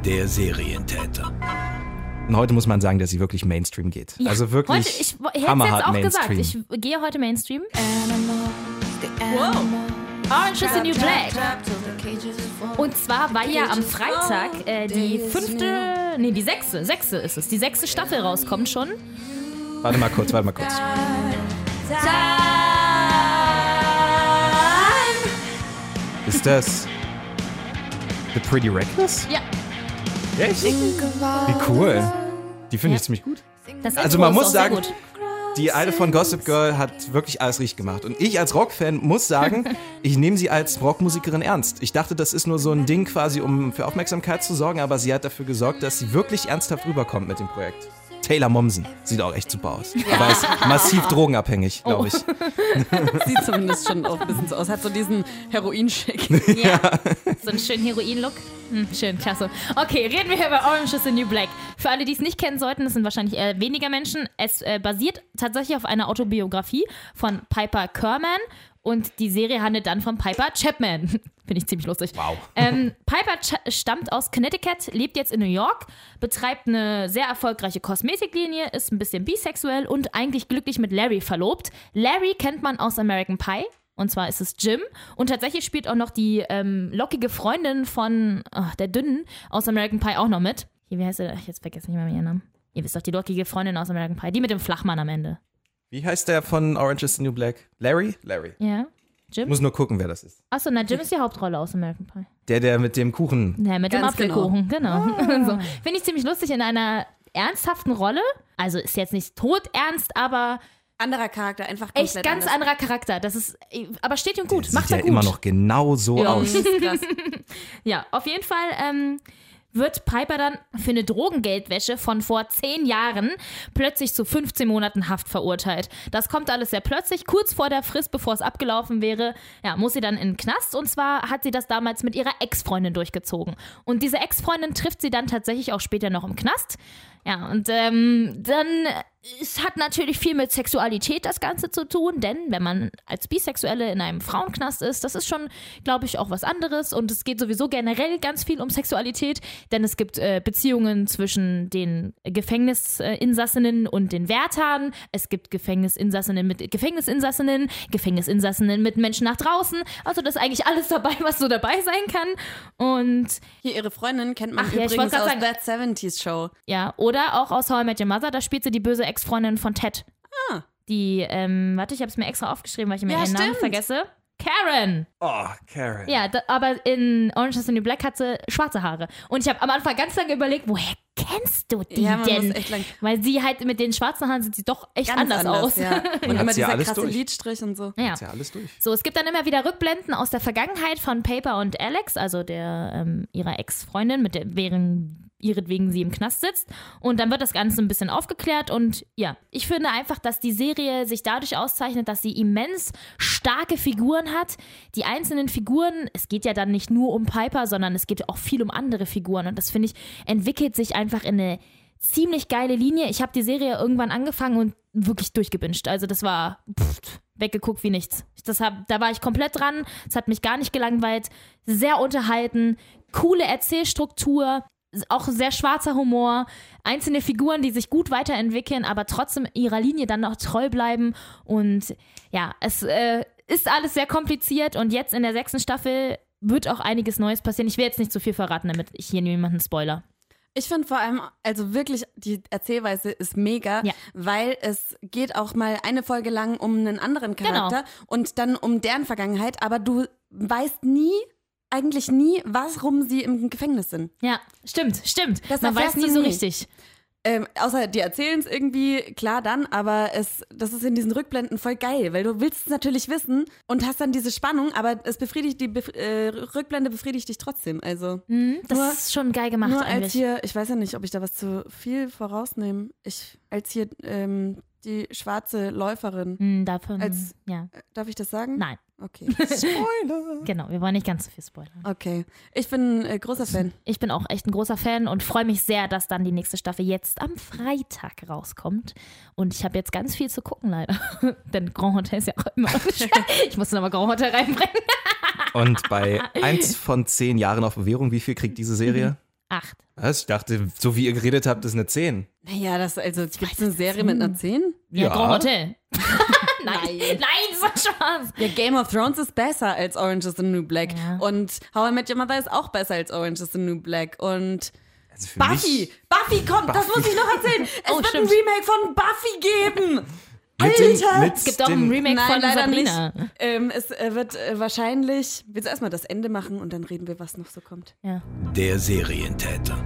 Der Serientäter. Und heute muss man sagen, dass sie wirklich Mainstream geht. Ja, also wirklich Heute, ich hätte es jetzt auch gesagt. Mainstream. Ich gehe heute Mainstream. Wow. Orange is the New Black. Und zwar, weil ja am Freitag äh, die fünfte, nee, die sechste, sechste ist es, die sechste Staffel rauskommt schon. Warte mal kurz, warte mal kurz. Ist das The Pretty Reckless? Ja, Echt? Wie cool. Die finde ich ziemlich gut. das Also man muss sagen, gut. die Alte von Gossip Girl hat wirklich alles richtig gemacht. Und ich als Rockfan muss sagen, ich nehme sie als Rockmusikerin ernst. Ich dachte, das ist nur so ein Ding quasi, um für Aufmerksamkeit zu sorgen, aber sie hat dafür gesorgt, dass sie wirklich ernsthaft rüberkommt mit dem Projekt. Taylor Momsen sieht auch echt super aus. Aber ist massiv drogenabhängig, glaube ich. Sieht zumindest schon auch ein bisschen so aus. Hat so diesen Heroinschick. Ja, so einen schönen Heroin-Look. Hm, schön, klasse. Okay, reden wir über Orange is the New Black. Für alle, die es nicht kennen sollten, das sind wahrscheinlich eher weniger Menschen. Es äh, basiert tatsächlich auf einer Autobiografie von Piper Kerman und die Serie handelt dann von Piper Chapman. Finde ich ziemlich lustig. Wow. Ähm, Piper Ch stammt aus Connecticut, lebt jetzt in New York, betreibt eine sehr erfolgreiche Kosmetiklinie, ist ein bisschen bisexuell und eigentlich glücklich mit Larry verlobt. Larry kennt man aus American Pie. Und zwar ist es Jim. Und tatsächlich spielt auch noch die ähm, lockige Freundin von ach, der Dünnen aus American Pie auch noch mit. Hier, wie heißt sie? Ich jetzt vergesse nicht mehr ihren Namen. Ihr wisst doch, die lockige Freundin aus American Pie. Die mit dem Flachmann am Ende. Wie heißt der von Orange is the New Black? Larry? Larry. Ja? Ich Jim? muss nur gucken, wer das ist. Achso, na, Jim ist die Hauptrolle aus American Pie. Der, der mit dem Kuchen. Ja, mit dem Ganz Apfelkuchen, genau. so. Finde ich ziemlich lustig in einer ernsthaften Rolle. Also ist jetzt nicht todernst, aber Anderer Charakter, einfach Echt ganz anders. anderer Charakter. Das ist, aber steht ihm gut. Sieht Macht ja er gut. immer noch genau so Ja. aus. Ja, auf jeden Fall ähm, wird Piper dann für eine Drogengeldwäsche von vor zehn Jahren plötzlich zu 15 Monaten Haft verurteilt. Das kommt alles sehr plötzlich, kurz vor der Frist, bevor es abgelaufen wäre. Ja, muss sie dann in den Knast und zwar hat sie das damals mit ihrer Ex-Freundin durchgezogen. Und diese Ex-Freundin trifft sie dann tatsächlich auch später noch im Knast. Ja, und ähm, dann, äh, es hat natürlich viel mit Sexualität das Ganze zu tun, denn wenn man als Bisexuelle in einem Frauenknast ist, das ist schon, glaube ich, auch was anderes. Und es geht sowieso generell ganz viel um Sexualität, denn es gibt äh, Beziehungen zwischen den Gefängnisinsassinnen und den Wärtern, es gibt Gefängnisinsassinnen mit Gefängnisinsassinnen, Gefängnisinsassinnen mit Menschen nach draußen, also das ist eigentlich alles dabei, was so dabei sein kann. Und Hier, ihre Freundin kennt man Ach ja, ich übrigens wollte aus grad That 70s Show. Ja, oder auch aus How I Met Your Mother, da spielt sie die böse Ex-Freundin von Ted. Ah. Die, ähm, warte, ich habe es mir extra aufgeschrieben, weil ich immer Ja, ihren Namen stimmt. vergesse. Karen. Oh, Karen. Ja, da, aber in Orange is the New Black hat sie schwarze Haare. Und ich habe am Anfang ganz lange überlegt, woher kennst du die Ja, man denn? muss echt lang- Weil sie halt mit den schwarzen Haaren sieht sie doch echt Ganz anders, aus. Ja. Und immer dieser alles krasse durch. Lidstrich und so. ja. Ist ja alles durch. So, es gibt dann immer wieder Rückblenden aus der Vergangenheit von Paper und Alex, also der ähm, ihrer Ex-Freundin, mit der während ihretwegen sie im Knast sitzt. Und dann wird das Ganze ein bisschen aufgeklärt. Und ja, ich finde einfach, dass die Serie sich dadurch auszeichnet, dass sie immens starke Figuren hat. Die einzelnen Figuren, es geht ja dann nicht nur um Piper, sondern es geht auch viel um andere Figuren. Und das finde ich, entwickelt sich einfach in eine ziemlich geile Linie. Ich habe die Serie irgendwann angefangen und wirklich durchgebinged. Also das war pff, weggeguckt wie nichts. Das hab, da war ich komplett dran. Es hat mich gar nicht gelangweilt. Sehr unterhalten. Coole Erzählstruktur. Auch sehr schwarzer Humor. Einzelne Figuren, die sich gut weiterentwickeln, aber trotzdem ihrer Linie dann noch treu bleiben. Und ja, es äh, ist alles sehr kompliziert. Und jetzt in der sechsten Staffel wird auch einiges Neues passieren. Ich will jetzt nicht zu viel verraten, damit ich hier niemanden spoiler. Ich finde vor allem, also wirklich, die Erzählweise ist mega, Ja. weil es geht auch mal eine Folge lang um einen anderen Genau. Charakter und dann um deren Vergangenheit, aber du weißt nie, eigentlich nie, warum sie im Gefängnis sind. Ja, stimmt, stimmt. Das Man weiß nie so nie. richtig. Ähm, außer die erzählen es irgendwie, klar dann, aber es, das ist in diesen Rückblenden voll geil, weil du willst es natürlich wissen und hast dann diese Spannung, aber es befriedigt, die Bef äh, Rückblende befriedigt dich trotzdem. Also Mhm, das Nur- ist schon geil gemacht nur als eigentlich. hier, ich weiß ja nicht, ob ich da was zu viel vorausnehme, ich, als hier ähm, die schwarze Läuferin, Mhm, davon, als- ja. äh, darf ich das sagen? Nein, Okay. genau, wir wollen nicht ganz so viel spoilern. Okay. Ich bin ein äh, großer Fan. Ich bin auch echt ein großer Fan und freue mich sehr, dass dann die nächste Staffel jetzt am Freitag rauskommt. Und ich habe jetzt ganz viel zu gucken, leider. Denn Grand Hotel ist ja auch immer. ich muss nochmal Grand Hotel reinbringen. Und bei eins von zehn Jahren auf Bewährung, wie viel kriegt diese Serie? Acht. Was? Ich dachte, so wie ihr geredet habt, ist eine 10. Naja, das, also gibt es eine Serie mit einer 10? Ja, Grand Hotel. nein, nein, das war Spaß. Ja, Game of Thrones ist besser als Orange is the New Black. Ja. Und How I Met Your Mother ist auch besser als Orange is the New Black. Und Also Buffy! mich Buffy kommt, das Buffy. muss ich noch erzählen. Es Oh, wird stimmt. ein Remake von Buffy geben. Mit dem, Alter! mit Es gibt auch ein dem, Remake Nein, von leider Sabrina. nicht. Ähm, es äh, wird äh, wahrscheinlich. Willst du erstmal das Ende machen und dann reden wir, was noch so kommt? Ja. Der Serientäter.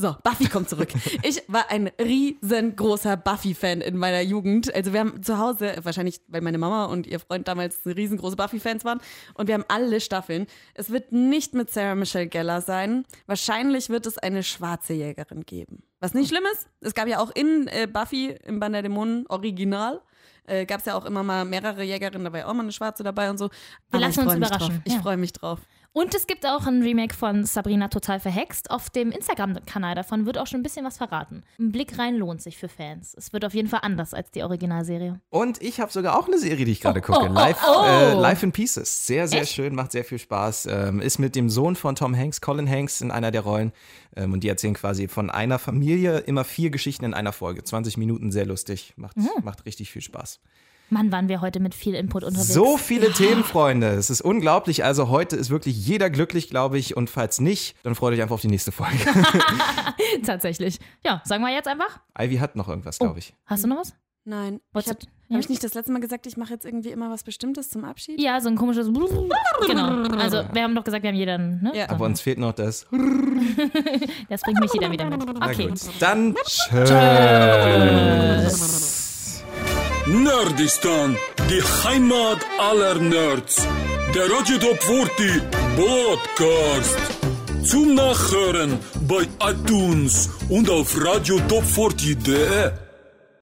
So, Buffy kommt zurück. Ich war ein riesengroßer Buffy-Fan in meiner Jugend. Also wir haben zu Hause, wahrscheinlich weil meine Mama und ihr Freund damals riesengroße Buffy-Fans waren, und wir haben alle Staffeln. Es wird nicht mit Sarah Michelle Gellar sein. Wahrscheinlich wird es eine schwarze Jägerin geben. Was nicht schlimm ist. Es gab ja auch in äh, Buffy im Band der Dämonen Original. Äh, Gab es ja auch immer mal mehrere Jägerinnen, dabei auch mal eine schwarze dabei und so. Aber lassen ich uns überraschen. Drauf. Ich Ja. freue mich drauf. Und es gibt auch ein Remake von Sabrina Total Verhext. Auf dem Instagram-Kanal davon wird auch schon ein bisschen was verraten. Ein Blick rein lohnt sich für Fans. Es wird auf jeden Fall anders als die Originalserie. Und ich habe sogar auch eine Serie, die ich gerade gucke. oh, oh, Life, oh. Äh, Life in Pieces. Sehr, sehr Echt? schön, macht sehr viel Spaß. Ähm, ist mit dem Sohn von Tom Hanks, Colin Hanks, in einer der Rollen. Ähm, und die erzählen quasi von einer Familie immer vier Geschichten in einer Folge. 20 Minuten, sehr lustig. Macht, Mhm. macht richtig viel Spaß. Mann, waren wir heute mit viel Input unterwegs. So viele Themen, Freunde. Es ist unglaublich. Also heute ist wirklich jeder glücklich, glaube ich. Und falls nicht, dann freut euch einfach auf die nächste Folge. Tatsächlich. Ja, sagen wir jetzt einfach. Ivy hat noch irgendwas, Oh. glaube ich. Hast du noch was? Nein. Was- Ich habe ja? hab ich nicht das letzte Mal gesagt, ich mache jetzt irgendwie immer was Bestimmtes zum Abschied? Ja, so ein komisches. Genau. Also, wir haben doch gesagt, wir haben jeder. Ne? Ja. Aber uns fehlt noch das. Das bringt mich jeder wieder mit. Na Okay. gut. Dann tschüss. Nerdistan, die Heimat aller Nerds. Der Radio Top 40 Podcast. Zum Nachhören bei iTunes und auf radiotop40.de.